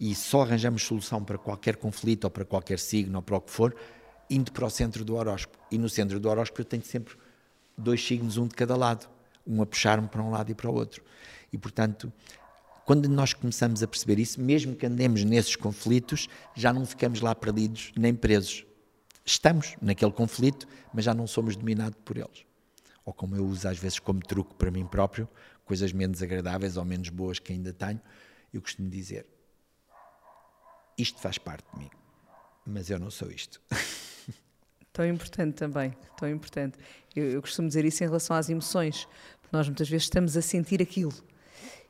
e só arranjamos solução para qualquer conflito, ou para qualquer signo, ou para o que for, indo para o centro do horóscopo. E no centro do horóscopo eu tenho sempre dois signos, um de cada lado, um a puxar-me para um lado e para o outro. E, portanto, Quando nós começamos a perceber isso, mesmo que andemos nesses conflitos, já não ficamos lá perdidos nem presos. Estamos naquele conflito, mas já não somos dominados por eles. Ou como eu uso às vezes como truque para mim próprio, coisas menos agradáveis ou menos boas que ainda tenho, eu costumo dizer: isto faz parte de mim, mas eu não sou isto. Tão importante também, tão importante. Eu, eu costumo dizer isso em relação às emoções, nós muitas vezes estamos a sentir aquilo.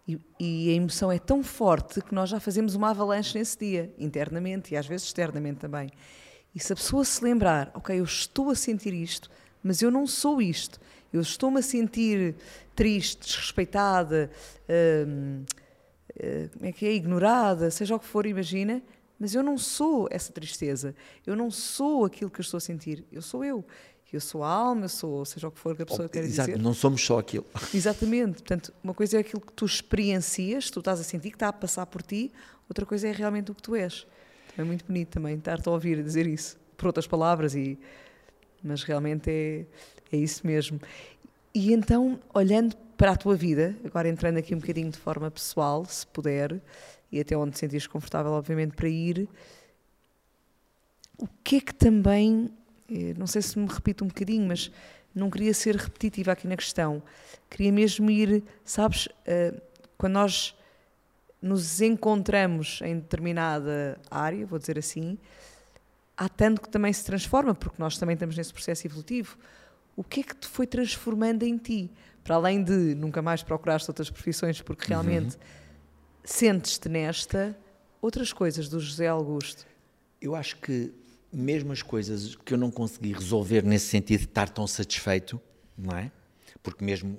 E, e, a emoção é tão forte que nós já fazemos uma avalanche nesse dia, internamente e às vezes externamente também. E se a pessoa se lembrar, ok, eu estou a sentir isto, mas eu não sou isto, eu estou-me a sentir triste, desrespeitada, hum, hum, como é que é, ignorada, seja o que for, imagina, mas eu não sou essa tristeza, eu não sou aquilo que eu estou a sentir, eu sou eu. Eu sou a alma, eu sou, seja o que for que a pessoa oh, quer exato, dizer. não somos só aquilo. Exatamente. Portanto, uma coisa é aquilo que tu experiencias, tu estás a sentir, que está a passar por ti, outra coisa é realmente o que tu és. É muito bonito também estar-te a ouvir dizer isso, por outras palavras, e, mas realmente é, é isso mesmo. E então, olhando para a tua vida, agora entrando aqui um bocadinho de forma pessoal, se puder, e até onde te sentires confortável, obviamente, para ir, o que é que também, não sei se me repito um bocadinho, mas não queria ser repetitiva aqui na questão, queria mesmo ir, sabes, eh, quando nós nos encontramos em determinada área, vou dizer assim, há tanto que também se transforma, porque nós também estamos nesse processo evolutivo. O que é que te foi transformando em ti? Para além de nunca mais procuraste outras profissões, porque realmente uhum. sentes-te nesta, outras coisas do José Augusto? Eu acho que mesmo as coisas que eu não consegui resolver nesse sentido de estar tão satisfeito, não é? Porque mesmo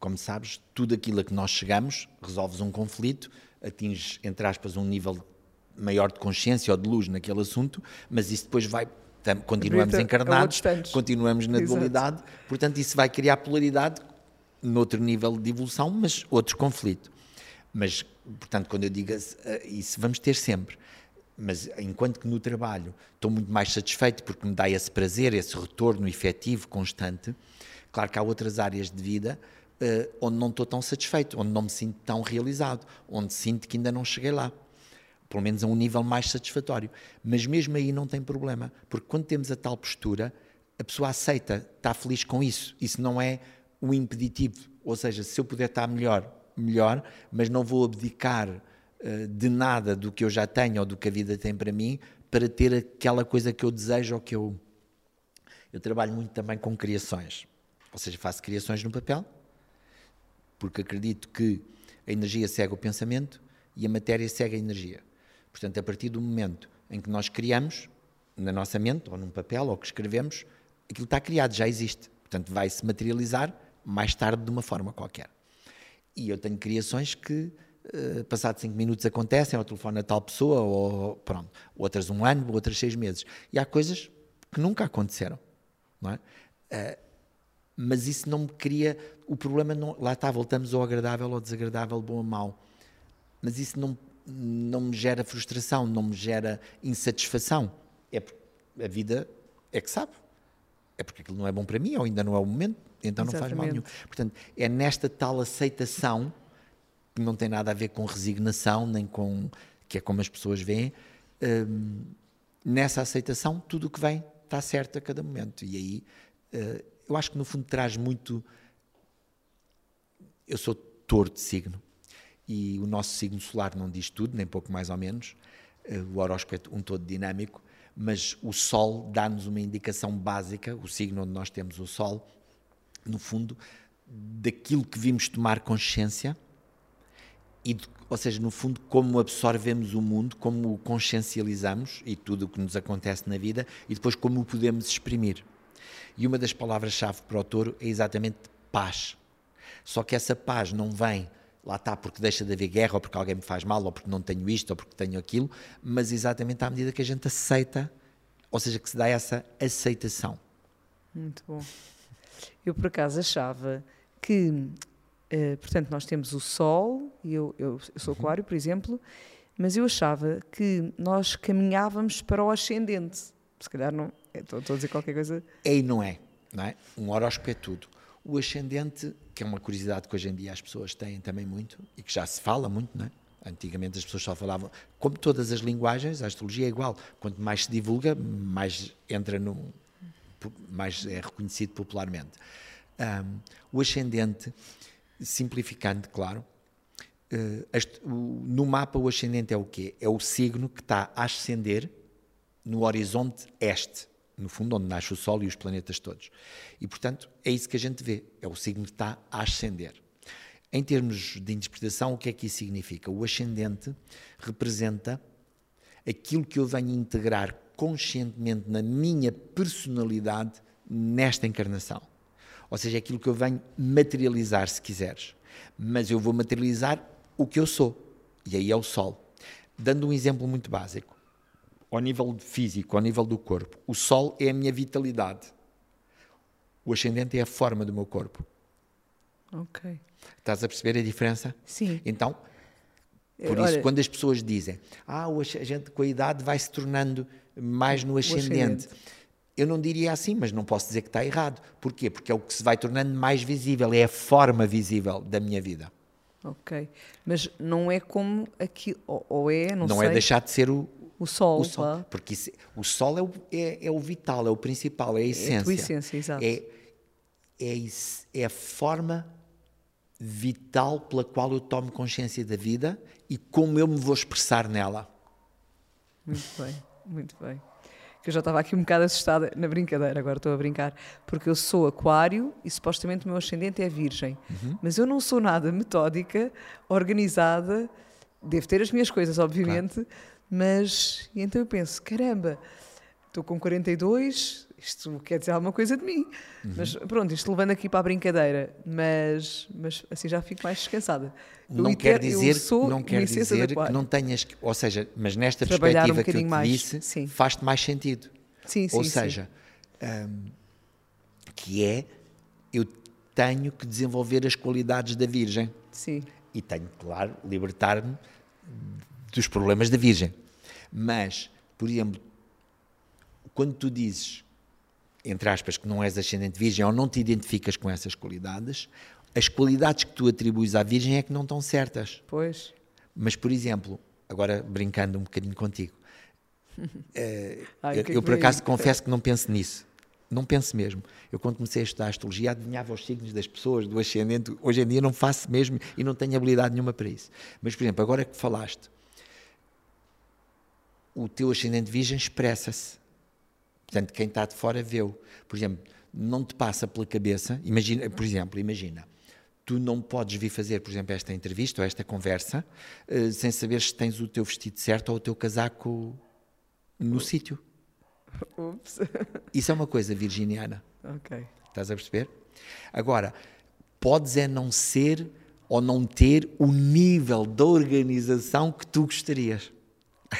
como sabes, tudo aquilo a que nós chegamos, resolves um conflito, atinges, entre aspas, um nível maior de consciência ou de luz naquele assunto, mas isso depois vai. Continuamos é encarnados, continuamos na Exato. dualidade, portanto, isso vai criar polaridade noutro nível de evolução, mas outro conflito. Mas, portanto, quando eu digo eh, isso, vamos ter sempre. Mas enquanto que no trabalho estou muito mais satisfeito porque me dá esse prazer, esse retorno efetivo, constante, claro que há outras áreas de vida uh, onde não estou tão satisfeito, onde não me sinto tão realizado, onde sinto que ainda não cheguei lá. Pelo menos a um nível mais satisfatório. Mas mesmo aí não tem problema, porque quando temos a tal postura, a pessoa aceita, está feliz com isso. Isso não é o impeditivo. Ou seja, se eu puder estar melhor, melhor, mas não vou abdicar de nada do que eu já tenho ou do que a vida tem para mim para ter aquela coisa que eu desejo ou que eu. Eu trabalho muito também com criações. Ou seja, faço criações no papel, porque acredito que a energia segue o pensamento e a matéria segue a energia. Portanto, a partir do momento em que nós criamos, na nossa mente, ou num papel, ou que escrevemos, aquilo está criado, já existe. Portanto, vai se materializar mais tarde de uma forma qualquer. E eu tenho criações que, uh, passados cinco minutos, acontecem, ao telefone a tal pessoa, ou pronto. Outras um ano, outras seis meses. E há coisas que nunca aconteceram. Não é? Uh, mas isso não me cria. O problema não. Lá está, voltamos ao agradável, ao desagradável, bom ou mau. Mas isso não, não me gera frustração, não me gera insatisfação. É a vida é que sabe. É porque aquilo não é bom para mim, ou ainda não é o momento, então não Exatamente. faz mal nenhum. Portanto, é nesta tal aceitação, que não tem nada a ver com resignação, nem com. que é como as pessoas veem, hum, nessa aceitação, tudo o que vem está certo a cada momento. E aí. Uh, eu acho que no fundo traz muito. Eu sou touro de signo e o nosso signo solar não diz tudo, nem pouco mais ou menos. Eh, o horóscopo é um todo dinâmico, mas o Sol dá-nos uma indicação básica, o signo onde nós temos o Sol, no fundo, daquilo que vimos tomar consciência, e ou seja, no fundo, como absorvemos o mundo, como o consciencializamos e tudo o que nos acontece na vida, e depois como o podemos exprimir. E uma das palavras-chave para o touro é exatamente paz. Só que essa paz não vem, lá está, porque deixa de haver guerra, ou porque alguém me faz mal, ou porque não tenho isto, ou porque tenho aquilo, mas exatamente à medida que a gente aceita, ou seja, que se dá essa aceitação. Muito bom. Eu, por acaso, achava que, uh, portanto, nós temos o Sol, e eu, eu, eu sou uhum. Aquário, por exemplo, mas eu achava que nós caminhávamos para o ascendente. Se calhar não, Estou a dizer qualquer coisa. É e não é, não é? Um horóscopo é tudo. o ascendente, que é uma curiosidade que hoje em dia as pessoas têm também muito e que já se fala muito, não é? Antigamente as pessoas só falavam, como todas as linguagens, a astrologia é igual. Quanto mais se divulga, mais entra no. mais é reconhecido popularmente. Um, o ascendente, simplificando, claro, o, no mapa o ascendente é o quê? É o signo que está a ascender no horizonte este, no fundo, onde nasce o Sol e os planetas todos. E, portanto, é isso que a gente vê, é o signo que está a ascender. Em termos de interpretação, o que é que isso significa? O ascendente representa aquilo que eu venho integrar conscientemente na minha personalidade nesta encarnação. Ou seja, aquilo que eu venho materializar, se quiseres. Mas eu vou materializar o que eu sou. E aí é o Sol. Dando um exemplo muito básico. Ao nível físico, ao nível do corpo, o Sol é a minha vitalidade. O ascendente é a forma do meu corpo. Ok. Estás a perceber a diferença? Sim. Então, por Olha, isso, quando as pessoas dizem, ah, a gente com a idade vai se tornando mais no ascendente. ascendente. Eu não diria assim, mas não posso dizer que está errado. Porquê? Porque é o que se vai tornando mais visível, é a forma visível da minha vida. Ok. Mas não é como aquilo. Ou, ou é, não, Não, sei. é deixar de ser o, O sol. o sol. Porque isso- o sol é o, é, é o vital, é o principal, é a essência. tua essência, exato. É, é, isso- é a forma vital pela qual eu tomo consciência da vida e como eu me vou expressar nela. Muito bem, muito bem. Que eu já estava aqui um bocado assustada na brincadeira, agora estou a brincar, porque eu sou aquário e supostamente o meu ascendente é virgem. Uhum. Mas eu não sou nada metódica, organizada, devo ter as minhas coisas, obviamente, mas e então eu penso, caramba, estou com 42, isto quer dizer alguma coisa de mim. Uhum. Mas pronto, isto levando aqui para a brincadeira, mas, mas assim já fico mais descansada. Não quer dizer, não quer dizer que não tenhas que, ou seja, mas nesta Trabalhar um perspectiva que eu te mais, disse, faz-te mais sentido. Sim, sim, ou seja, hum, que é eu tenho que desenvolver as qualidades da Virgem Sim. e tenho, claro, libertar-me dos problemas da Virgem. Mas, por exemplo, quando tu dizes, entre aspas, que não és ascendente Virgem ou não te identificas com essas qualidades, as qualidades que tu atribuis à Virgem é que não estão certas. Pois. Mas, por exemplo, agora brincando um bocadinho contigo, eh, Ai, eu, que é que eu por acaso confesso que não penso nisso. Não penso mesmo. Eu, quando comecei a estudar astrologia, adivinhava os signos das pessoas, do ascendente. Hoje em dia não faço mesmo e não tenho habilidade nenhuma para isso. Mas, por exemplo, agora que falaste, o teu ascendente virgem expressa-se. Portanto, quem está de fora vê-o. Por exemplo, não te passa pela cabeça, imagina, por exemplo, imagina, tu não podes vir fazer, por exemplo, esta entrevista ou esta conversa eh, sem saber se tens o teu vestido certo ou o teu casaco no sítio. Ups. Isso é uma coisa virginiana. ok. Estás a perceber? Agora, podes é não ser ou não ter o nível de organização que tu gostarias.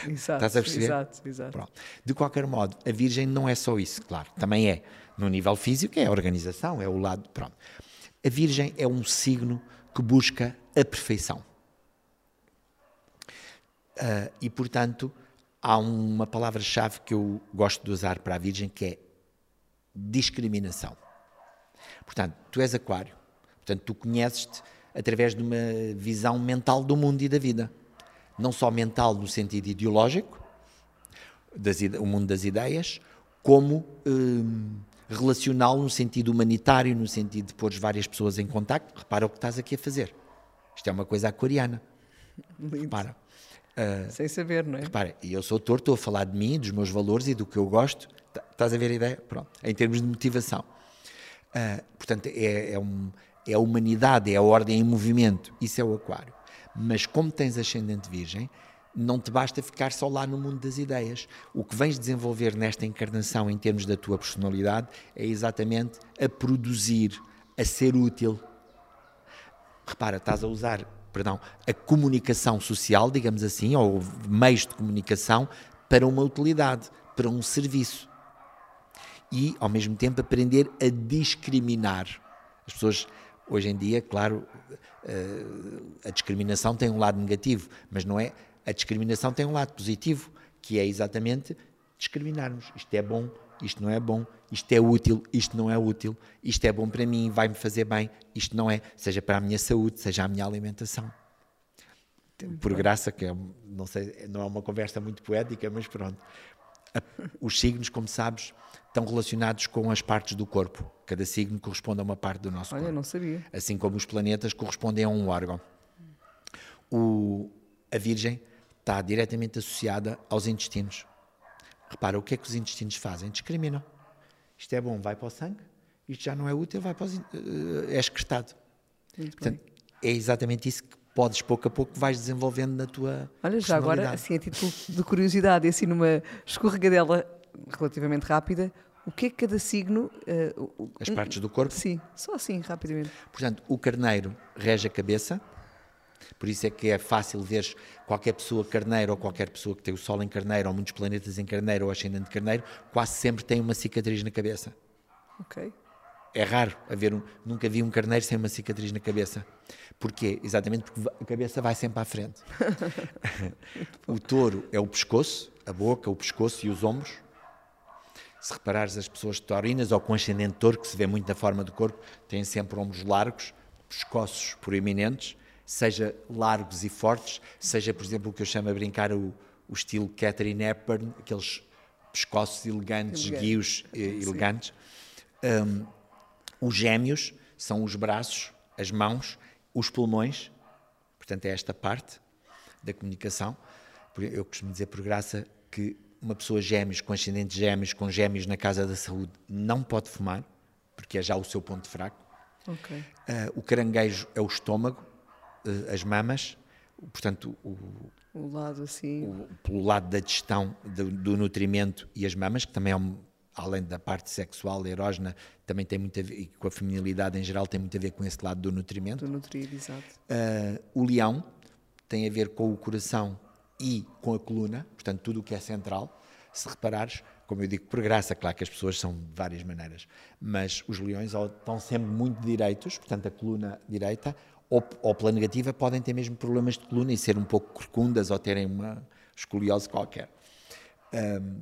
Exato. Estás a perceber? Exato, exato. Pronto. De qualquer modo, a Virgem não é só isso, claro. Também é, no nível físico, é a organização, é o lado. Pronto. A Virgem é um signo que busca a perfeição. Ah, e, portanto, há uma palavra-chave que eu gosto de usar para a Virgem que é discriminação. Portanto, tu és Aquário. Portanto, tu conheces-te através de uma visão mental do mundo e da vida. Não só mental no sentido ideológico, das o mundo das ideias, como hum, relacional no sentido humanitário, no sentido de pôr várias pessoas em contacto. Repara o que estás aqui a fazer. Isto é uma coisa aquariana. Lindo. Repara. Sem saber, não é? Repara, e eu sou autor, estou a falar de mim, dos meus valores e do que eu gosto. Tá- Estás a ver a ideia? Pronto. Em termos de motivação. Ah, portanto, é, é, um- é a humanidade, é a ordem em movimento. Isso é o aquário. Mas como tens ascendente virgem, não te basta ficar só lá no mundo das ideias. O que vens desenvolver nesta encarnação em termos da tua personalidade é exatamente a produzir, a ser útil, repara, estás a usar, perdão, a comunicação social, digamos assim, ou meios de comunicação para uma utilidade, para um serviço. E, ao mesmo tempo, aprender a discriminar. As pessoas, hoje em dia, claro, a discriminação tem um lado negativo, mas não é. A discriminação tem um lado positivo, que é exatamente discriminarmos. Isto é bom isto não é bom, isto é útil, isto não é útil, isto é bom para mim, vai-me fazer bem, isto não é, seja para a minha saúde, seja a minha alimentação. Por graça, que é, não, sei, não é uma conversa muito poética, mas pronto. Os signos, como sabes, estão relacionados com as partes do corpo. Cada signo corresponde a uma parte do nosso Olha, corpo. não sabia. Assim como os planetas correspondem a um órgão. O, a Virgem está diretamente associada aos intestinos. Repara, o que é que os intestinos fazem? Discriminam. Isto é bom, vai para o sangue. Isto já não é útil, vai para os, uh, é excretado. Portanto, é exatamente isso que podes, pouco a pouco, vais desenvolvendo na tua Olha, já agora, assim, a título de curiosidade, e assim numa escorregadela relativamente rápida, o que é que cada signo. o- As partes do corpo. Sim, só assim, rapidamente. Portanto, o carneiro rege a cabeça, por isso é que é fácil ver qualquer pessoa carneiro ou qualquer pessoa que tem o Sol em carneiro ou muitos planetas em carneiro ou ascendente de carneiro, quase sempre tem uma cicatriz na cabeça. Ok. É raro haver um, nunca vi um carneiro sem uma cicatriz na cabeça. Porquê? Exatamente porque a cabeça vai sempre à frente. o touro é o pescoço, a boca, o pescoço e os ombros. Se reparares as pessoas taurinas ou com ascendente touro, que se vê muito na forma do corpo, têm sempre ombros largos, pescoços proeminentes, seja largos e fortes, seja, por exemplo, o que eu chamo a brincar o, o estilo Catherine Hepburn, aqueles pescoços elegantes, Elegante. guios eh, elegantes. Um, os gêmeos são os braços, as mãos, os pulmões, portanto, é esta parte da comunicação. Eu costumo dizer, por graça, que uma pessoa gêmeos, com ascendente gêmeos, com gêmeos na casa da saúde, não pode fumar, porque é já o seu ponto fraco. Ok. Ah, o caranguejo é o estômago, ah, as mamas, portanto, o, O lado assim. o- pelo lado da digestão do, do nutrimento e as mamas, que também é um, além da parte sexual, erógena, também tem muito a ver, e com a feminilidade em geral, tem muito a ver com esse lado do nutrimento. Do nutrir, exato. Uh, o leão tem a ver com o coração e com a coluna, portanto, tudo o que é central. Se reparares, como eu digo, por graça, claro que as pessoas são de várias maneiras, mas os leões estão sempre muito direitos, portanto, a coluna direita, ou, ou pela negativa, podem ter mesmo problemas de coluna e ser um pouco corcundas ou terem uma escoliose qualquer. Um,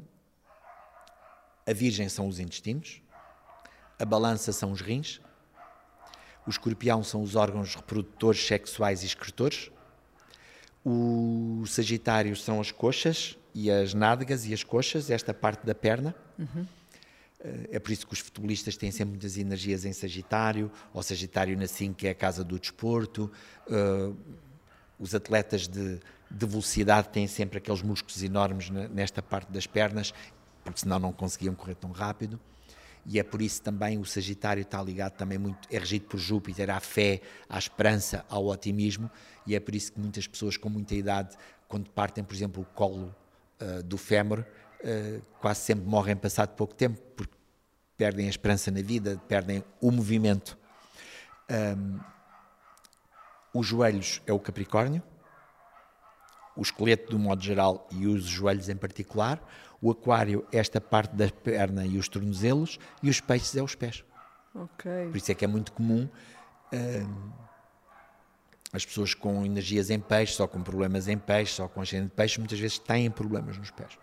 a virgem são os intestinos, a balança são os rins, o escorpião são os órgãos reprodutores, sexuais e excretores. O sagitário são as coxas e as nádegas e as coxas, esta parte da perna. Eh, É por isso que os futebolistas têm sempre muitas energias em Sagitário, ou Sagitário na 5, que é a casa do desporto. Eh, os atletas de, de velocidade têm sempre aqueles músculos enormes ne- nesta parte das pernas, porque senão não conseguiam correr tão rápido. E é por isso também o Sagitário está ligado também muito, é regido por Júpiter, à fé, à esperança, ao otimismo, e é por isso que muitas pessoas com muita idade, quando partem, por exemplo, o colo ah, do fémur, ah, quase sempre morrem passado pouco tempo, porque perdem a esperança na vida, perdem o movimento. Ahm, os joelhos é o Capricórnio, o esqueleto do modo geral e os joelhos em particular, o aquário é esta parte da perna e os tornozelos, e os peixes é os pés. Por isso é que é muito comum hum, as pessoas com energias em peixe, ou com problemas em peixe, ou com ascendente de peixe, muitas vezes têm problemas nos pés.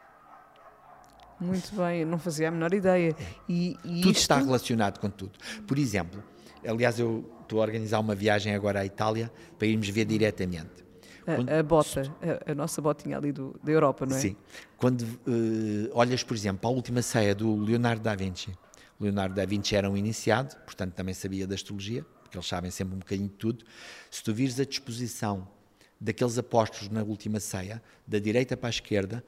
Muito bem, eu não fazia a menor ideia. E, e Tudo isto- está relacionado com tudo. Por exemplo, aliás, eu estou a organizar uma viagem agora à Itália para irmos ver diretamente. Quando- A, a bota, a, a nossa botinha ali do, da Europa, não é? Sim. Quando eh, olhas, por exemplo, para a última ceia do Leonardo da Vinci. Leonardo da Vinci era um iniciado, portanto também sabia da astrologia, porque eles sabem sempre um bocadinho de tudo. Se tu vires a disposição daqueles apóstolos na última ceia, da direita para a esquerda,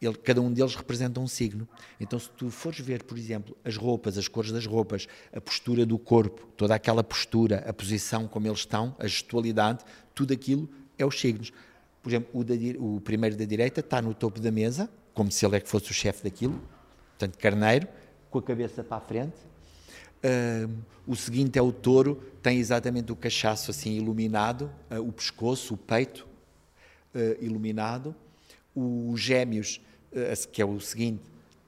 ele- cada um deles representa um signo. Então, se tu fores ver, por exemplo, as roupas, as cores das roupas, a postura do corpo, toda aquela postura, a posição como eles estão, a gestualidade, tudo aquilo é os signos. Por exemplo, o, da o primeiro da direita está no topo da mesa, como se ele é que fosse o chefe daquilo, portanto, carneiro, com a cabeça para a frente. O seguinte é o touro, tem exatamente o cachaço assim iluminado, ah, o pescoço, o peito ah, iluminado. Os gêmeos, ah, que é o seguinte,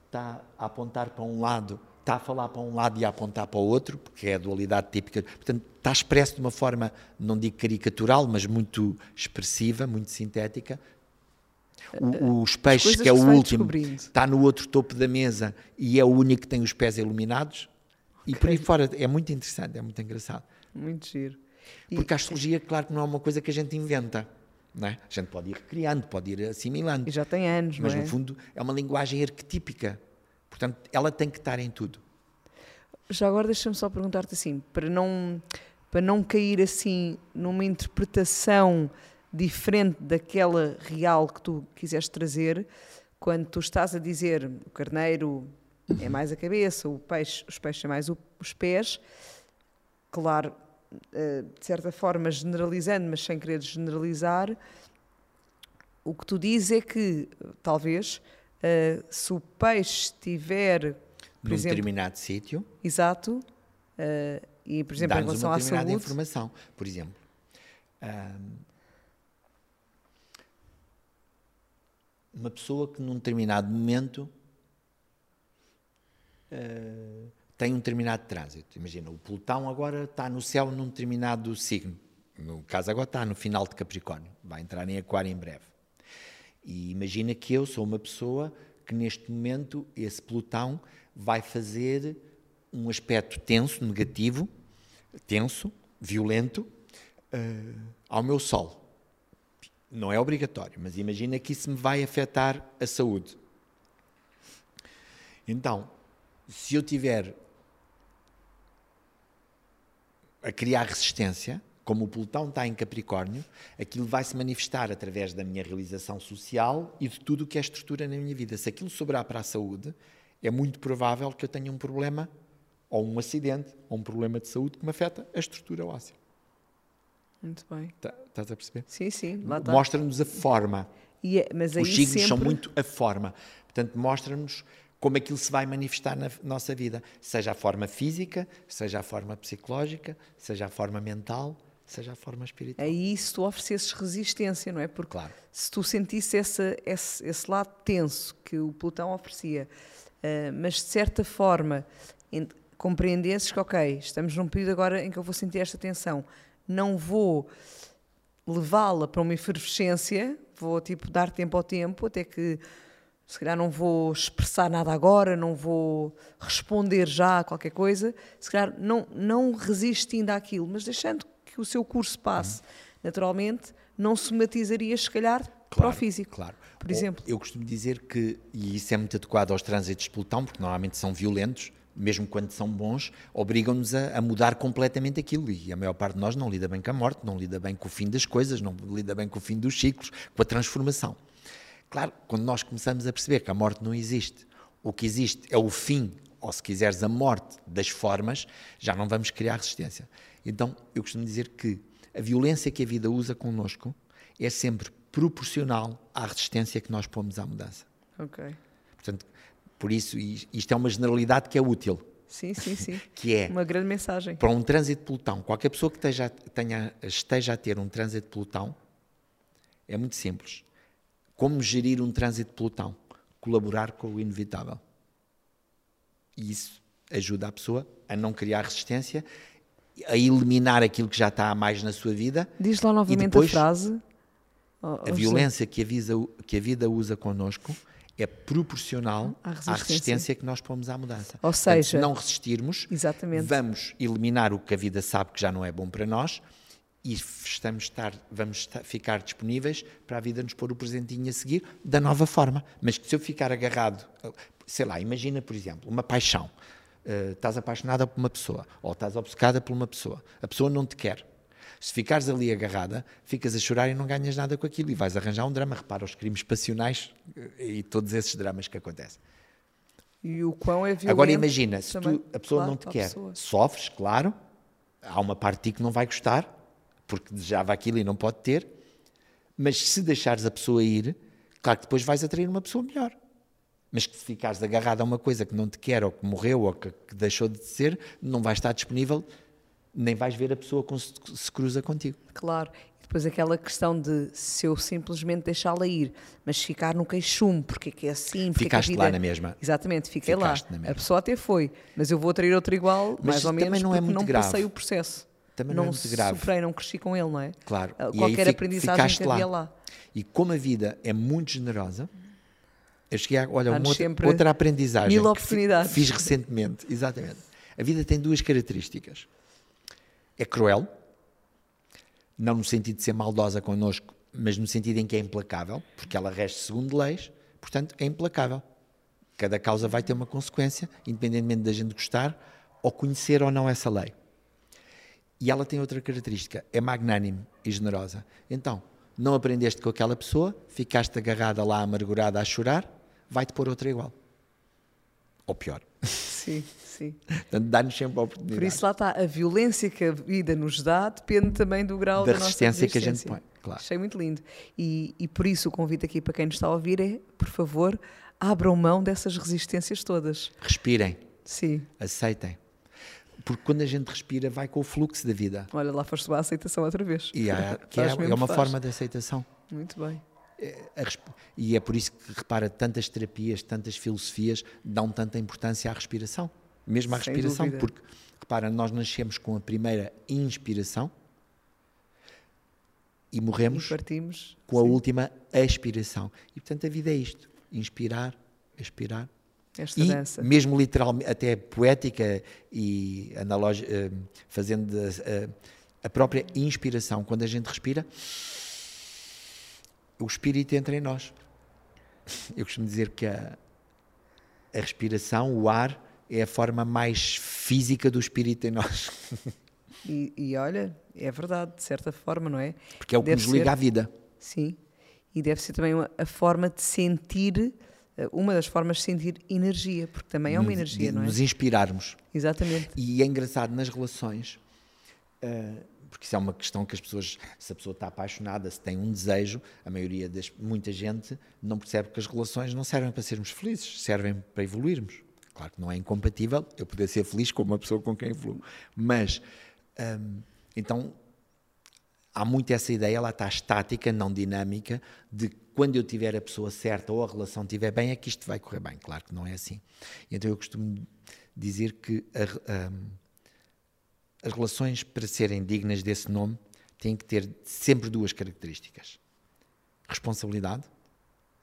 está a apontar para um lado, está a falar para um lado e a apontar para o outro, porque é a dualidade típica. Portanto, está expresso de uma forma, não digo caricatural, mas muito expressiva, muito sintética. O, os peixes, coisas que é o último, está no outro topo da mesa e é o único que tem os pés iluminados. E por aí fora é muito interessante, é muito engraçado. Muito giro. E- Porque a astrologia, claro que não é uma coisa que a gente inventa. Não é? A gente pode ir recriando, pode ir assimilando. E já tem anos, Mas não é? no fundo é uma linguagem arquetípica. Portanto, ela tem que estar em tudo. Já agora deixa-me só perguntar-te assim, para não, para não cair assim numa interpretação diferente daquela real que tu quiseste trazer, quando tu estás a dizer o carneiro é mais a cabeça, o peixe, os peixes é mais o- os pés, claro, eh, de certa forma generalizando, mas sem querer generalizar, o que tu dizes é que, talvez, eh, se o peixe estiver, por Num exemplo, determinado sítio, Exato. Eh, e, por exemplo, em relação uma à determinada saúde, informação. Por exemplo, ahm, uma pessoa que num determinado momento ah, tem um determinado trânsito. Imagina, o Plutão agora está no céu num determinado signo. No caso, agora está no final de Capricórnio. Vai entrar em Aquário em breve. E imagina que eu sou uma pessoa que neste momento esse Plutão vai fazer um aspecto tenso, negativo, tenso, violento, eh, ao meu Sol. Não é obrigatório, mas imagina que isso me vai afetar a saúde. Então, se eu tiver a criar resistência, como o Plutão está em Capricórnio, aquilo vai se manifestar através da minha realização social e de tudo o que é estrutura na minha vida. Se aquilo sobrar para a saúde, é muito provável que eu tenha um problema, ou um acidente, ou um problema de saúde que me afeta a estrutura óssea. muito bem. Tá- Estás a perceber? Sim, sim. Mostra-nos a forma. É- Os signos sempre, são muito a forma. Portanto, mostra-nos como aquilo se vai manifestar na nossa vida, seja a forma física, seja a forma psicológica, seja a forma mental, seja a forma espiritual. aí se tu oferecesses resistência, não é? Porque Claro. se tu sentisse essa, esse, esse lado tenso que o Plutão oferecia, eh, mas de certa forma en- compreendesses que, ok, estamos num período agora em que eu vou sentir esta tensão, não vou levá-la para uma efervescência, vou tipo dar tempo ao tempo, até que se calhar não vou expressar nada agora, não vou responder já a qualquer coisa, se calhar não, não resistindo àquilo, mas deixando que o seu curso passe naturalmente, não somatizarias se calhar para o físico. Claro. Por Ou, exemplo. Eu costumo dizer que, e isso é muito adequado aos trânsitos de Plutão, porque normalmente são violentos, mesmo quando são bons, obrigam-nos a, a mudar completamente aquilo. E a maior parte de nós não lida bem com a morte, não lida bem com o fim das coisas, não lida bem com o fim dos ciclos, com a transformação. Claro, quando nós começamos a perceber que a morte não existe, o que existe é o fim, ou se quiseres, a morte das formas, já não vamos criar resistência. Então, eu costumo dizer que a violência que a vida usa connosco é sempre proporcional à resistência que nós pomos à mudança. Ok. Portanto, por isso, isto é uma generalidade que é útil, Sim, sim, sim. que é Uma grande mensagem. para um trânsito de Plutão, qualquer pessoa que esteja, tenha, esteja a ter um trânsito de Plutão, é muito simples. Como gerir um trânsito de Plutão? Colaborar com o inevitável. E isso ajuda a pessoa a não criar resistência, a eliminar aquilo que já está a mais na sua vida. Diz lá novamente depois, a frase. Oh, oh, A José. violência que a, visa- que a vida usa connosco é proporcional À à resistência. resistência que nós pomos à mudança. Ou Portanto, se seja- não resistirmos, Exatamente. vamos eliminar o que a vida sabe que já não é bom para nós e estamos estar, vamos estar- ficar disponíveis para a vida nos pôr o presentinho a seguir da nova forma. Mas que se eu ficar agarrado, sei lá, imagina, por exemplo, uma paixão. Eh, estás apaixonada por uma pessoa ou estás obcecada por uma pessoa. A pessoa não te quer. Se ficares ali agarrada, ficas a chorar e não ganhas nada com aquilo e vais arranjar um drama. Repara os crimes passionais eh, e todos esses dramas que acontecem. E o quão é violento. Agora imagina, se tu, a pessoa claro, não te quer, pessoa. sofres, claro, há uma parte de ti que não vai gostar, porque desejava aquilo e não pode ter, mas se deixares a pessoa ir, claro que depois vais atrair uma pessoa melhor. Mas que se ficares agarrado a uma coisa que não te quer, ou que morreu, ou que, que deixou de ser, não vai estar disponível, nem vais ver a pessoa que se, se cruza contigo. Claro. E depois aquela questão de se eu simplesmente deixá-la ir, mas ficar no queixume, porque é que é assim, porque é Ficaste vida... lá na mesma. Exatamente, fiquei lá. Ficaste mesma. A pessoa até foi, mas eu vou atrair outro igual, Mas mais ou também menos, não é muito não grave. passei o processo. Também não é muito grave. superei, não cresci com ele, não é? Claro. Ah, E aí Qualquer fi- aprendizagem que havia lá. E como a vida é muito generosa, eu cheguei a, olha, uma outra, outra aprendizagem mil oportunidades. fiz recentemente, exatamente. A vida tem duas características. É cruel, não no sentido de ser maldosa connosco, mas no sentido em que é implacável, porque ela rege segundo leis, portanto é implacável. Cada causa vai ter uma consequência, independentemente da gente gostar ou conhecer ou não essa lei. E ela tem outra característica, é magnânime e generosa. Então, não aprendeste com aquela pessoa, ficaste agarrada lá, amargurada a chorar, vai-te pôr outra igual. Ou pior. Sim, sim. Portanto, dá-nos sempre a oportunidade. Por isso lá está, a violência que a vida nos dá depende também do grau Da da, nossa resistência que a gente resistência. põe, claro. Achei muito lindo. E, e por isso o convite aqui para quem nos está a ouvir é, por favor, abram mão dessas resistências todas. Respirem, Sim. aceitem. Porque quando a gente respira, vai com o fluxo da vida. Olha, lá foste à aceitação outra vez. E há- que é, é uma faz. forma de aceitação. Muito bem. E é por isso que, repara, tantas terapias, tantas filosofias dão tanta importância à respiração. Mesmo à Sem respiração, dúvida. porque, repara, nós nascemos com a primeira inspiração e E morremos partimos. com a sim, última expiração. E, portanto, a vida é isto: inspirar, expirar. Esta E, dança. mesmo literalmente, até poética e analógica, eh, fazendo a, a- a própria inspiração, quando a gente respira, o espírito entra em nós. Eu costumo dizer que a, a respiração, o ar, é a forma mais física do espírito em nós, E, e olha, é verdade, de certa forma, não é? porque é o que Deve nos liga ser- à vida. Sim. E deve ser também uma- a forma de sentir, eh, uma das formas de sentir energia, porque também é uma Nos- energia, de não é? Nos inspirarmos. Exatamente. E é engraçado nas relações, eh, porque isso é uma questão que as pessoas, se a pessoa está apaixonada, se tem um desejo, a maioria das, muita gente não percebe que as relações não servem para sermos felizes, servem para evoluirmos. Claro que não é incompatível eu poder ser feliz com uma pessoa com quem evoluo, mas hum, então há muito essa ideia, ela está estática, não dinâmica, de quando eu tiver a pessoa certa ou a relação estiver bem, é que isto vai correr bem. Claro que não é assim. Então eu costumo dizer que a a- as relações, para serem dignas desse nome, têm que ter sempre duas características: responsabilidade.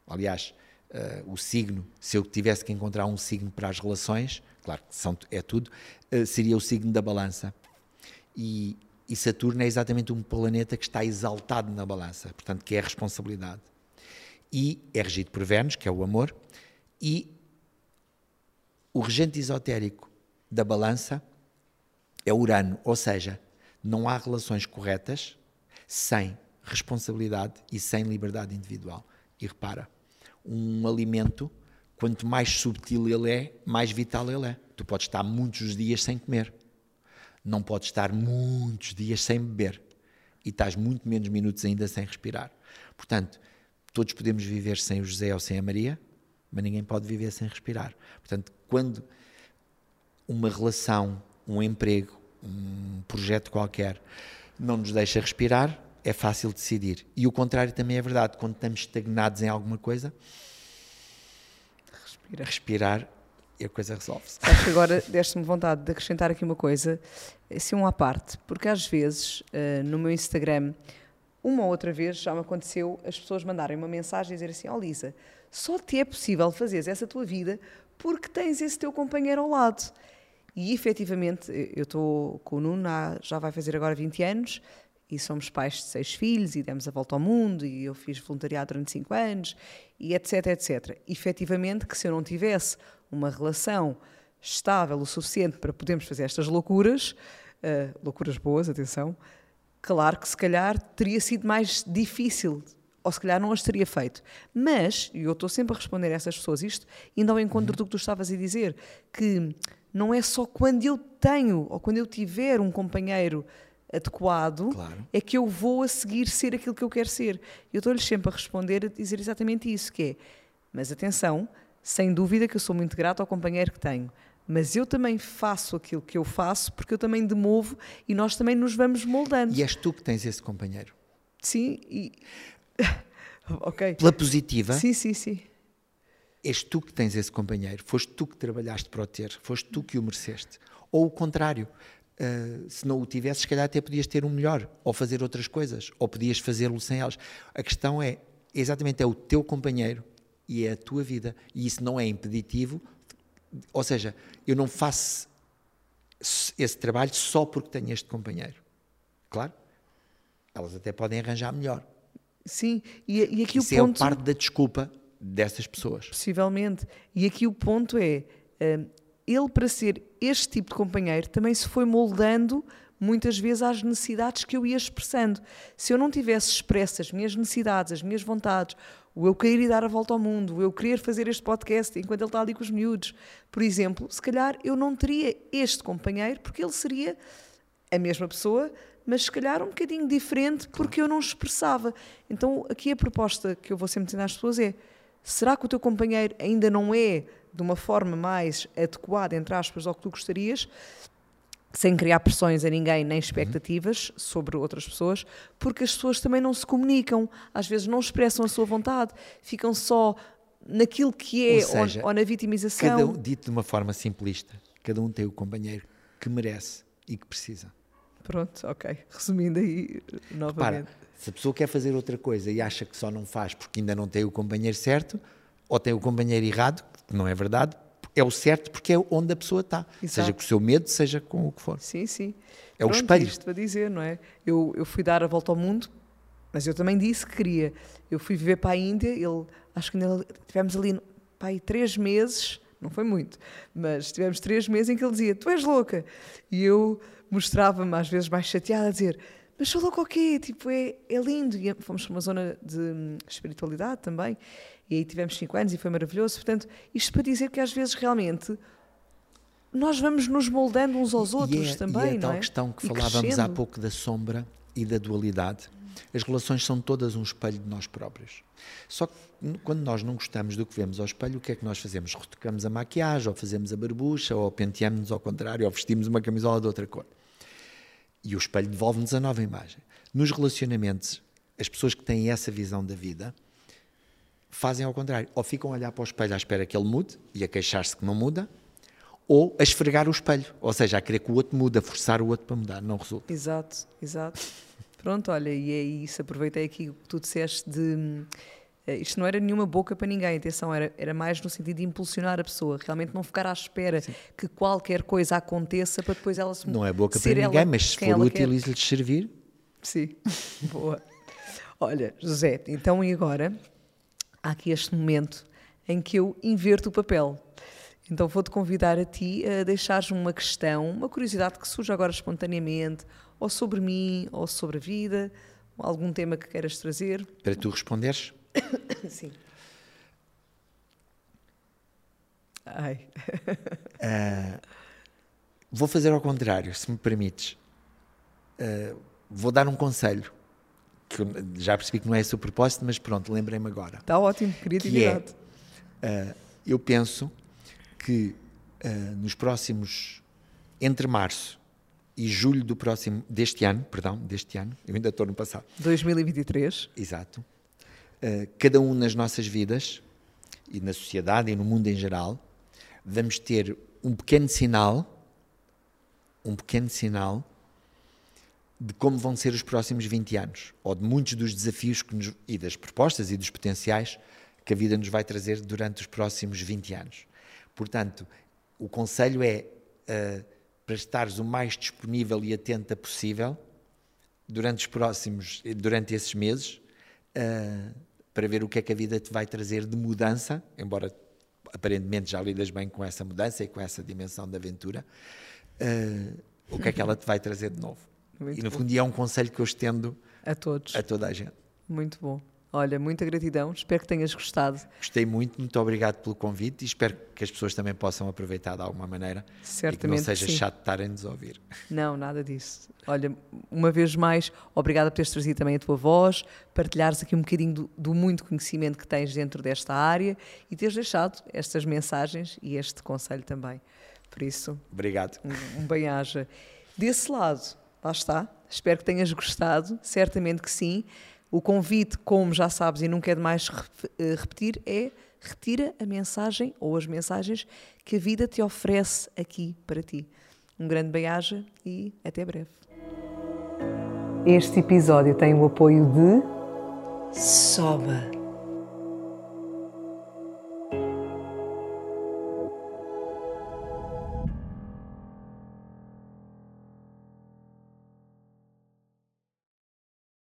Aliás, eh, o signo, se eu tivesse que encontrar um signo para as relações, claro que são, é tudo, eh, seria o signo da balança. E, e Saturno é exatamente um planeta que está exaltado na balança, portanto, que é a responsabilidade. E é regido por Vênus, que é o amor, e o regente esotérico da balança é Urano, ou seja, não há relações corretas sem responsabilidade e sem liberdade individual. E repara, um alimento, quanto mais subtil ele é, mais vital ele é. Tu podes estar muitos dias sem comer, não podes estar muitos dias sem beber e estás muito menos minutos ainda sem respirar. Portanto, todos podemos viver sem o José ou sem a Maria, mas ninguém pode viver sem respirar. Portanto, quando uma relação, um emprego, um projeto qualquer não nos deixa respirar, é fácil decidir. E o contrário também é verdade. Quando estamos estagnados em alguma coisa, Respira. respirar e a coisa resolve-se. Acho que agora deste-me vontade de acrescentar aqui uma coisa, assim um à parte, porque às vezes eh, no meu Instagram, uma ou outra vez já me aconteceu as pessoas mandarem uma mensagem e dizer assim: Ó Lisa, só te é possível fazeres essa tua vida porque tens esse teu companheiro ao lado. E efetivamente, eu estou com o Nuno há, já vai fazer agora 20 anos e somos pais de seis filhos e demos a volta ao mundo e eu fiz voluntariado durante cinco anos e etc, etc. Efetivamente que se eu não tivesse uma relação estável o suficiente para podermos fazer estas loucuras, eh, loucuras boas, atenção, claro que se calhar teria sido mais difícil ou se calhar não as teria feito. Mas, e eu estou sempre a responder a essas pessoas isto, indo ao encontro do que tu estavas a dizer, que não é só quando eu tenho ou quando eu tiver um companheiro adequado Claro. é que eu vou a seguir ser aquilo que eu quero ser. Eu estou-lhes sempre a responder a dizer exatamente isso, que é, mas atenção, sem dúvida que eu sou muito grata ao companheiro que tenho, mas eu também faço aquilo que eu faço porque eu também demovo e nós também nos vamos moldando. E és tu que tens esse companheiro. Sim, e... ok. Pela positiva, Sim, sim, sim. És tu que tens esse companheiro. Foste tu que trabalhaste para o ter. Foste tu que o mereceste. Ou o contrário. uh, se não o tivesses, se calhar até podias ter um melhor. Ou fazer outras coisas. Ou podias fazê-lo sem elas. A questão é, exatamente é o teu companheiro e é a tua vida. E isso não é impeditivo, ou seja, eu não faço esse trabalho só porque tenho este companheiro. Claro, elas até podem arranjar melhor. Sim, e, e aqui isso o ponto... é parte da desculpa dessas pessoas. Possivelmente. E aqui o ponto é, hum, ele para ser este tipo de companheiro também se foi moldando muitas vezes às necessidades que eu ia expressando. Se eu não tivesse expresso as minhas necessidades, as minhas vontades, o eu querer ir dar a volta ao mundo, o eu querer fazer este podcast enquanto ele está ali com os miúdos, por exemplo, se calhar eu não teria este companheiro porque ele seria a mesma pessoa, mas se calhar um bocadinho diferente porque eu não expressava. Então aqui a proposta que eu vou sempre dizer às pessoas é: será que o teu companheiro ainda não é de uma forma mais adequada, entre aspas, ao que tu gostarias? sem criar pressões a ninguém nem expectativas uhum. sobre outras pessoas, porque as pessoas também não se comunicam, às vezes não expressam a sua vontade, ficam só naquilo que é ou, seja, ou, ou na vitimização. Cada um, dito de uma forma simplista, cada um tem o companheiro que merece e que precisa. Pronto, ok. Resumindo aí novamente. Para, se a pessoa quer fazer outra coisa e acha que só não faz porque ainda não tem o companheiro certo, ou tem o companheiro errado, que não é verdade, é o certo porque é onde a pessoa está. Exato. Seja com o seu medo, seja com o que for. Sim, sim. É Pronto, o espelho. Isto para dizer, não é? Eu, eu fui dar a volta ao mundo, mas eu também disse que queria. Eu fui viver para a Índia, ele, acho que ainda tivemos ali aí três meses, não foi muito, mas tivemos três meses em que ele dizia: Tu és louca. E eu mostrava-me às vezes mais chateada a dizer: Mas sou louca o quê? Tipo, é, é lindo. E fomos para uma zona de hum, espiritualidade também. E aí tivemos cinco anos e foi maravilhoso. Portanto, isto para dizer que às vezes realmente nós vamos nos moldando uns aos outros e é, também, e é a tal é? questão que e falávamos crescendo. há pouco da sombra e da dualidade. As relações são todas um espelho de nós próprios. Só que quando nós não gostamos do que vemos ao espelho, o que é que nós fazemos? Retocamos a maquiagem, ou fazemos a barbucha, ou penteamos-nos ao contrário, ou vestimos uma camisola de outra cor. E o espelho devolve-nos a nova imagem. Nos relacionamentos, as pessoas que têm essa visão da vida, fazem ao contrário. Ou ficam a olhar para o espelho à espera que ele mude e a queixar-se que não muda, ou a esfregar o espelho, ou seja, a querer que o outro mude, a forçar o outro para mudar, não resulta. Exato, exato. Pronto, olha, e é isso, aproveitei aqui o que tu disseste de. Eh, isto não era nenhuma boca para ninguém, atenção, era, era mais no sentido de impulsionar a pessoa, realmente não ficar à espera Sim. que qualquer coisa aconteça para depois ela se Não é boca para ninguém, mas se for útil e lhe servir. Sim, boa. Olha, José, então e agora? há aqui este momento em que eu inverto o papel. Então vou-te convidar a ti a deixares uma questão, uma curiosidade que surge agora espontaneamente, ou sobre mim, ou sobre a vida, algum tema que queiras trazer. Para tu responderes? Sim. Ai. uh, vou fazer ao contrário, se me permites. Uh, vou dar um conselho que já percebi que não é esse o propósito, mas pronto, lembrei-me agora. Está ótimo, criatividade. Que é, uh, eu penso que uh, nos próximos, entre março e julho do próximo, deste ano, perdão, deste ano, eu ainda estou no passado. 2023. Exato. Uh, cada um nas nossas vidas, e na sociedade e no mundo em geral, vamos ter um pequeno sinal, um pequeno sinal de como vão ser os próximos 20 anos, ou de muitos dos desafios nos, e das propostas e dos potenciais que a vida nos vai trazer durante os próximos 20 anos. Portanto, o conselho é uh, para estares o mais disponível e atenta possível durante os próximos, durante esses meses, uh, para ver o que é que a vida te vai trazer de mudança, embora aparentemente já lidas bem com essa mudança e com essa dimensão da aventura, uh, o que é que ela te vai trazer de novo. Muito e no fundo é um conselho que eu estendo a todos, a toda a gente. Muito bom. Olha, muita gratidão, espero que tenhas gostado. Gostei muito, muito obrigado pelo convite e espero que as pessoas também possam aproveitar de alguma maneira. Certamente. E que não seja sim. chato estarem-nos a ouvir. Não, nada disso. Olha, uma vez mais, obrigada por teres trazido também a tua voz, partilhares aqui um bocadinho do, do muito conhecimento que tens dentro desta área e teres deixado estas mensagens e este conselho também. Por isso, obrigado. Um, um bem-aja. Desse lado, lá está. Espero que tenhas gostado, certamente que sim. O convite, como já sabes e nunca é demais eh, repetir, é retira a mensagem ou as mensagens que a vida te oferece aqui para ti. Um grande beijo e até breve. Este episódio tem o apoio de sobe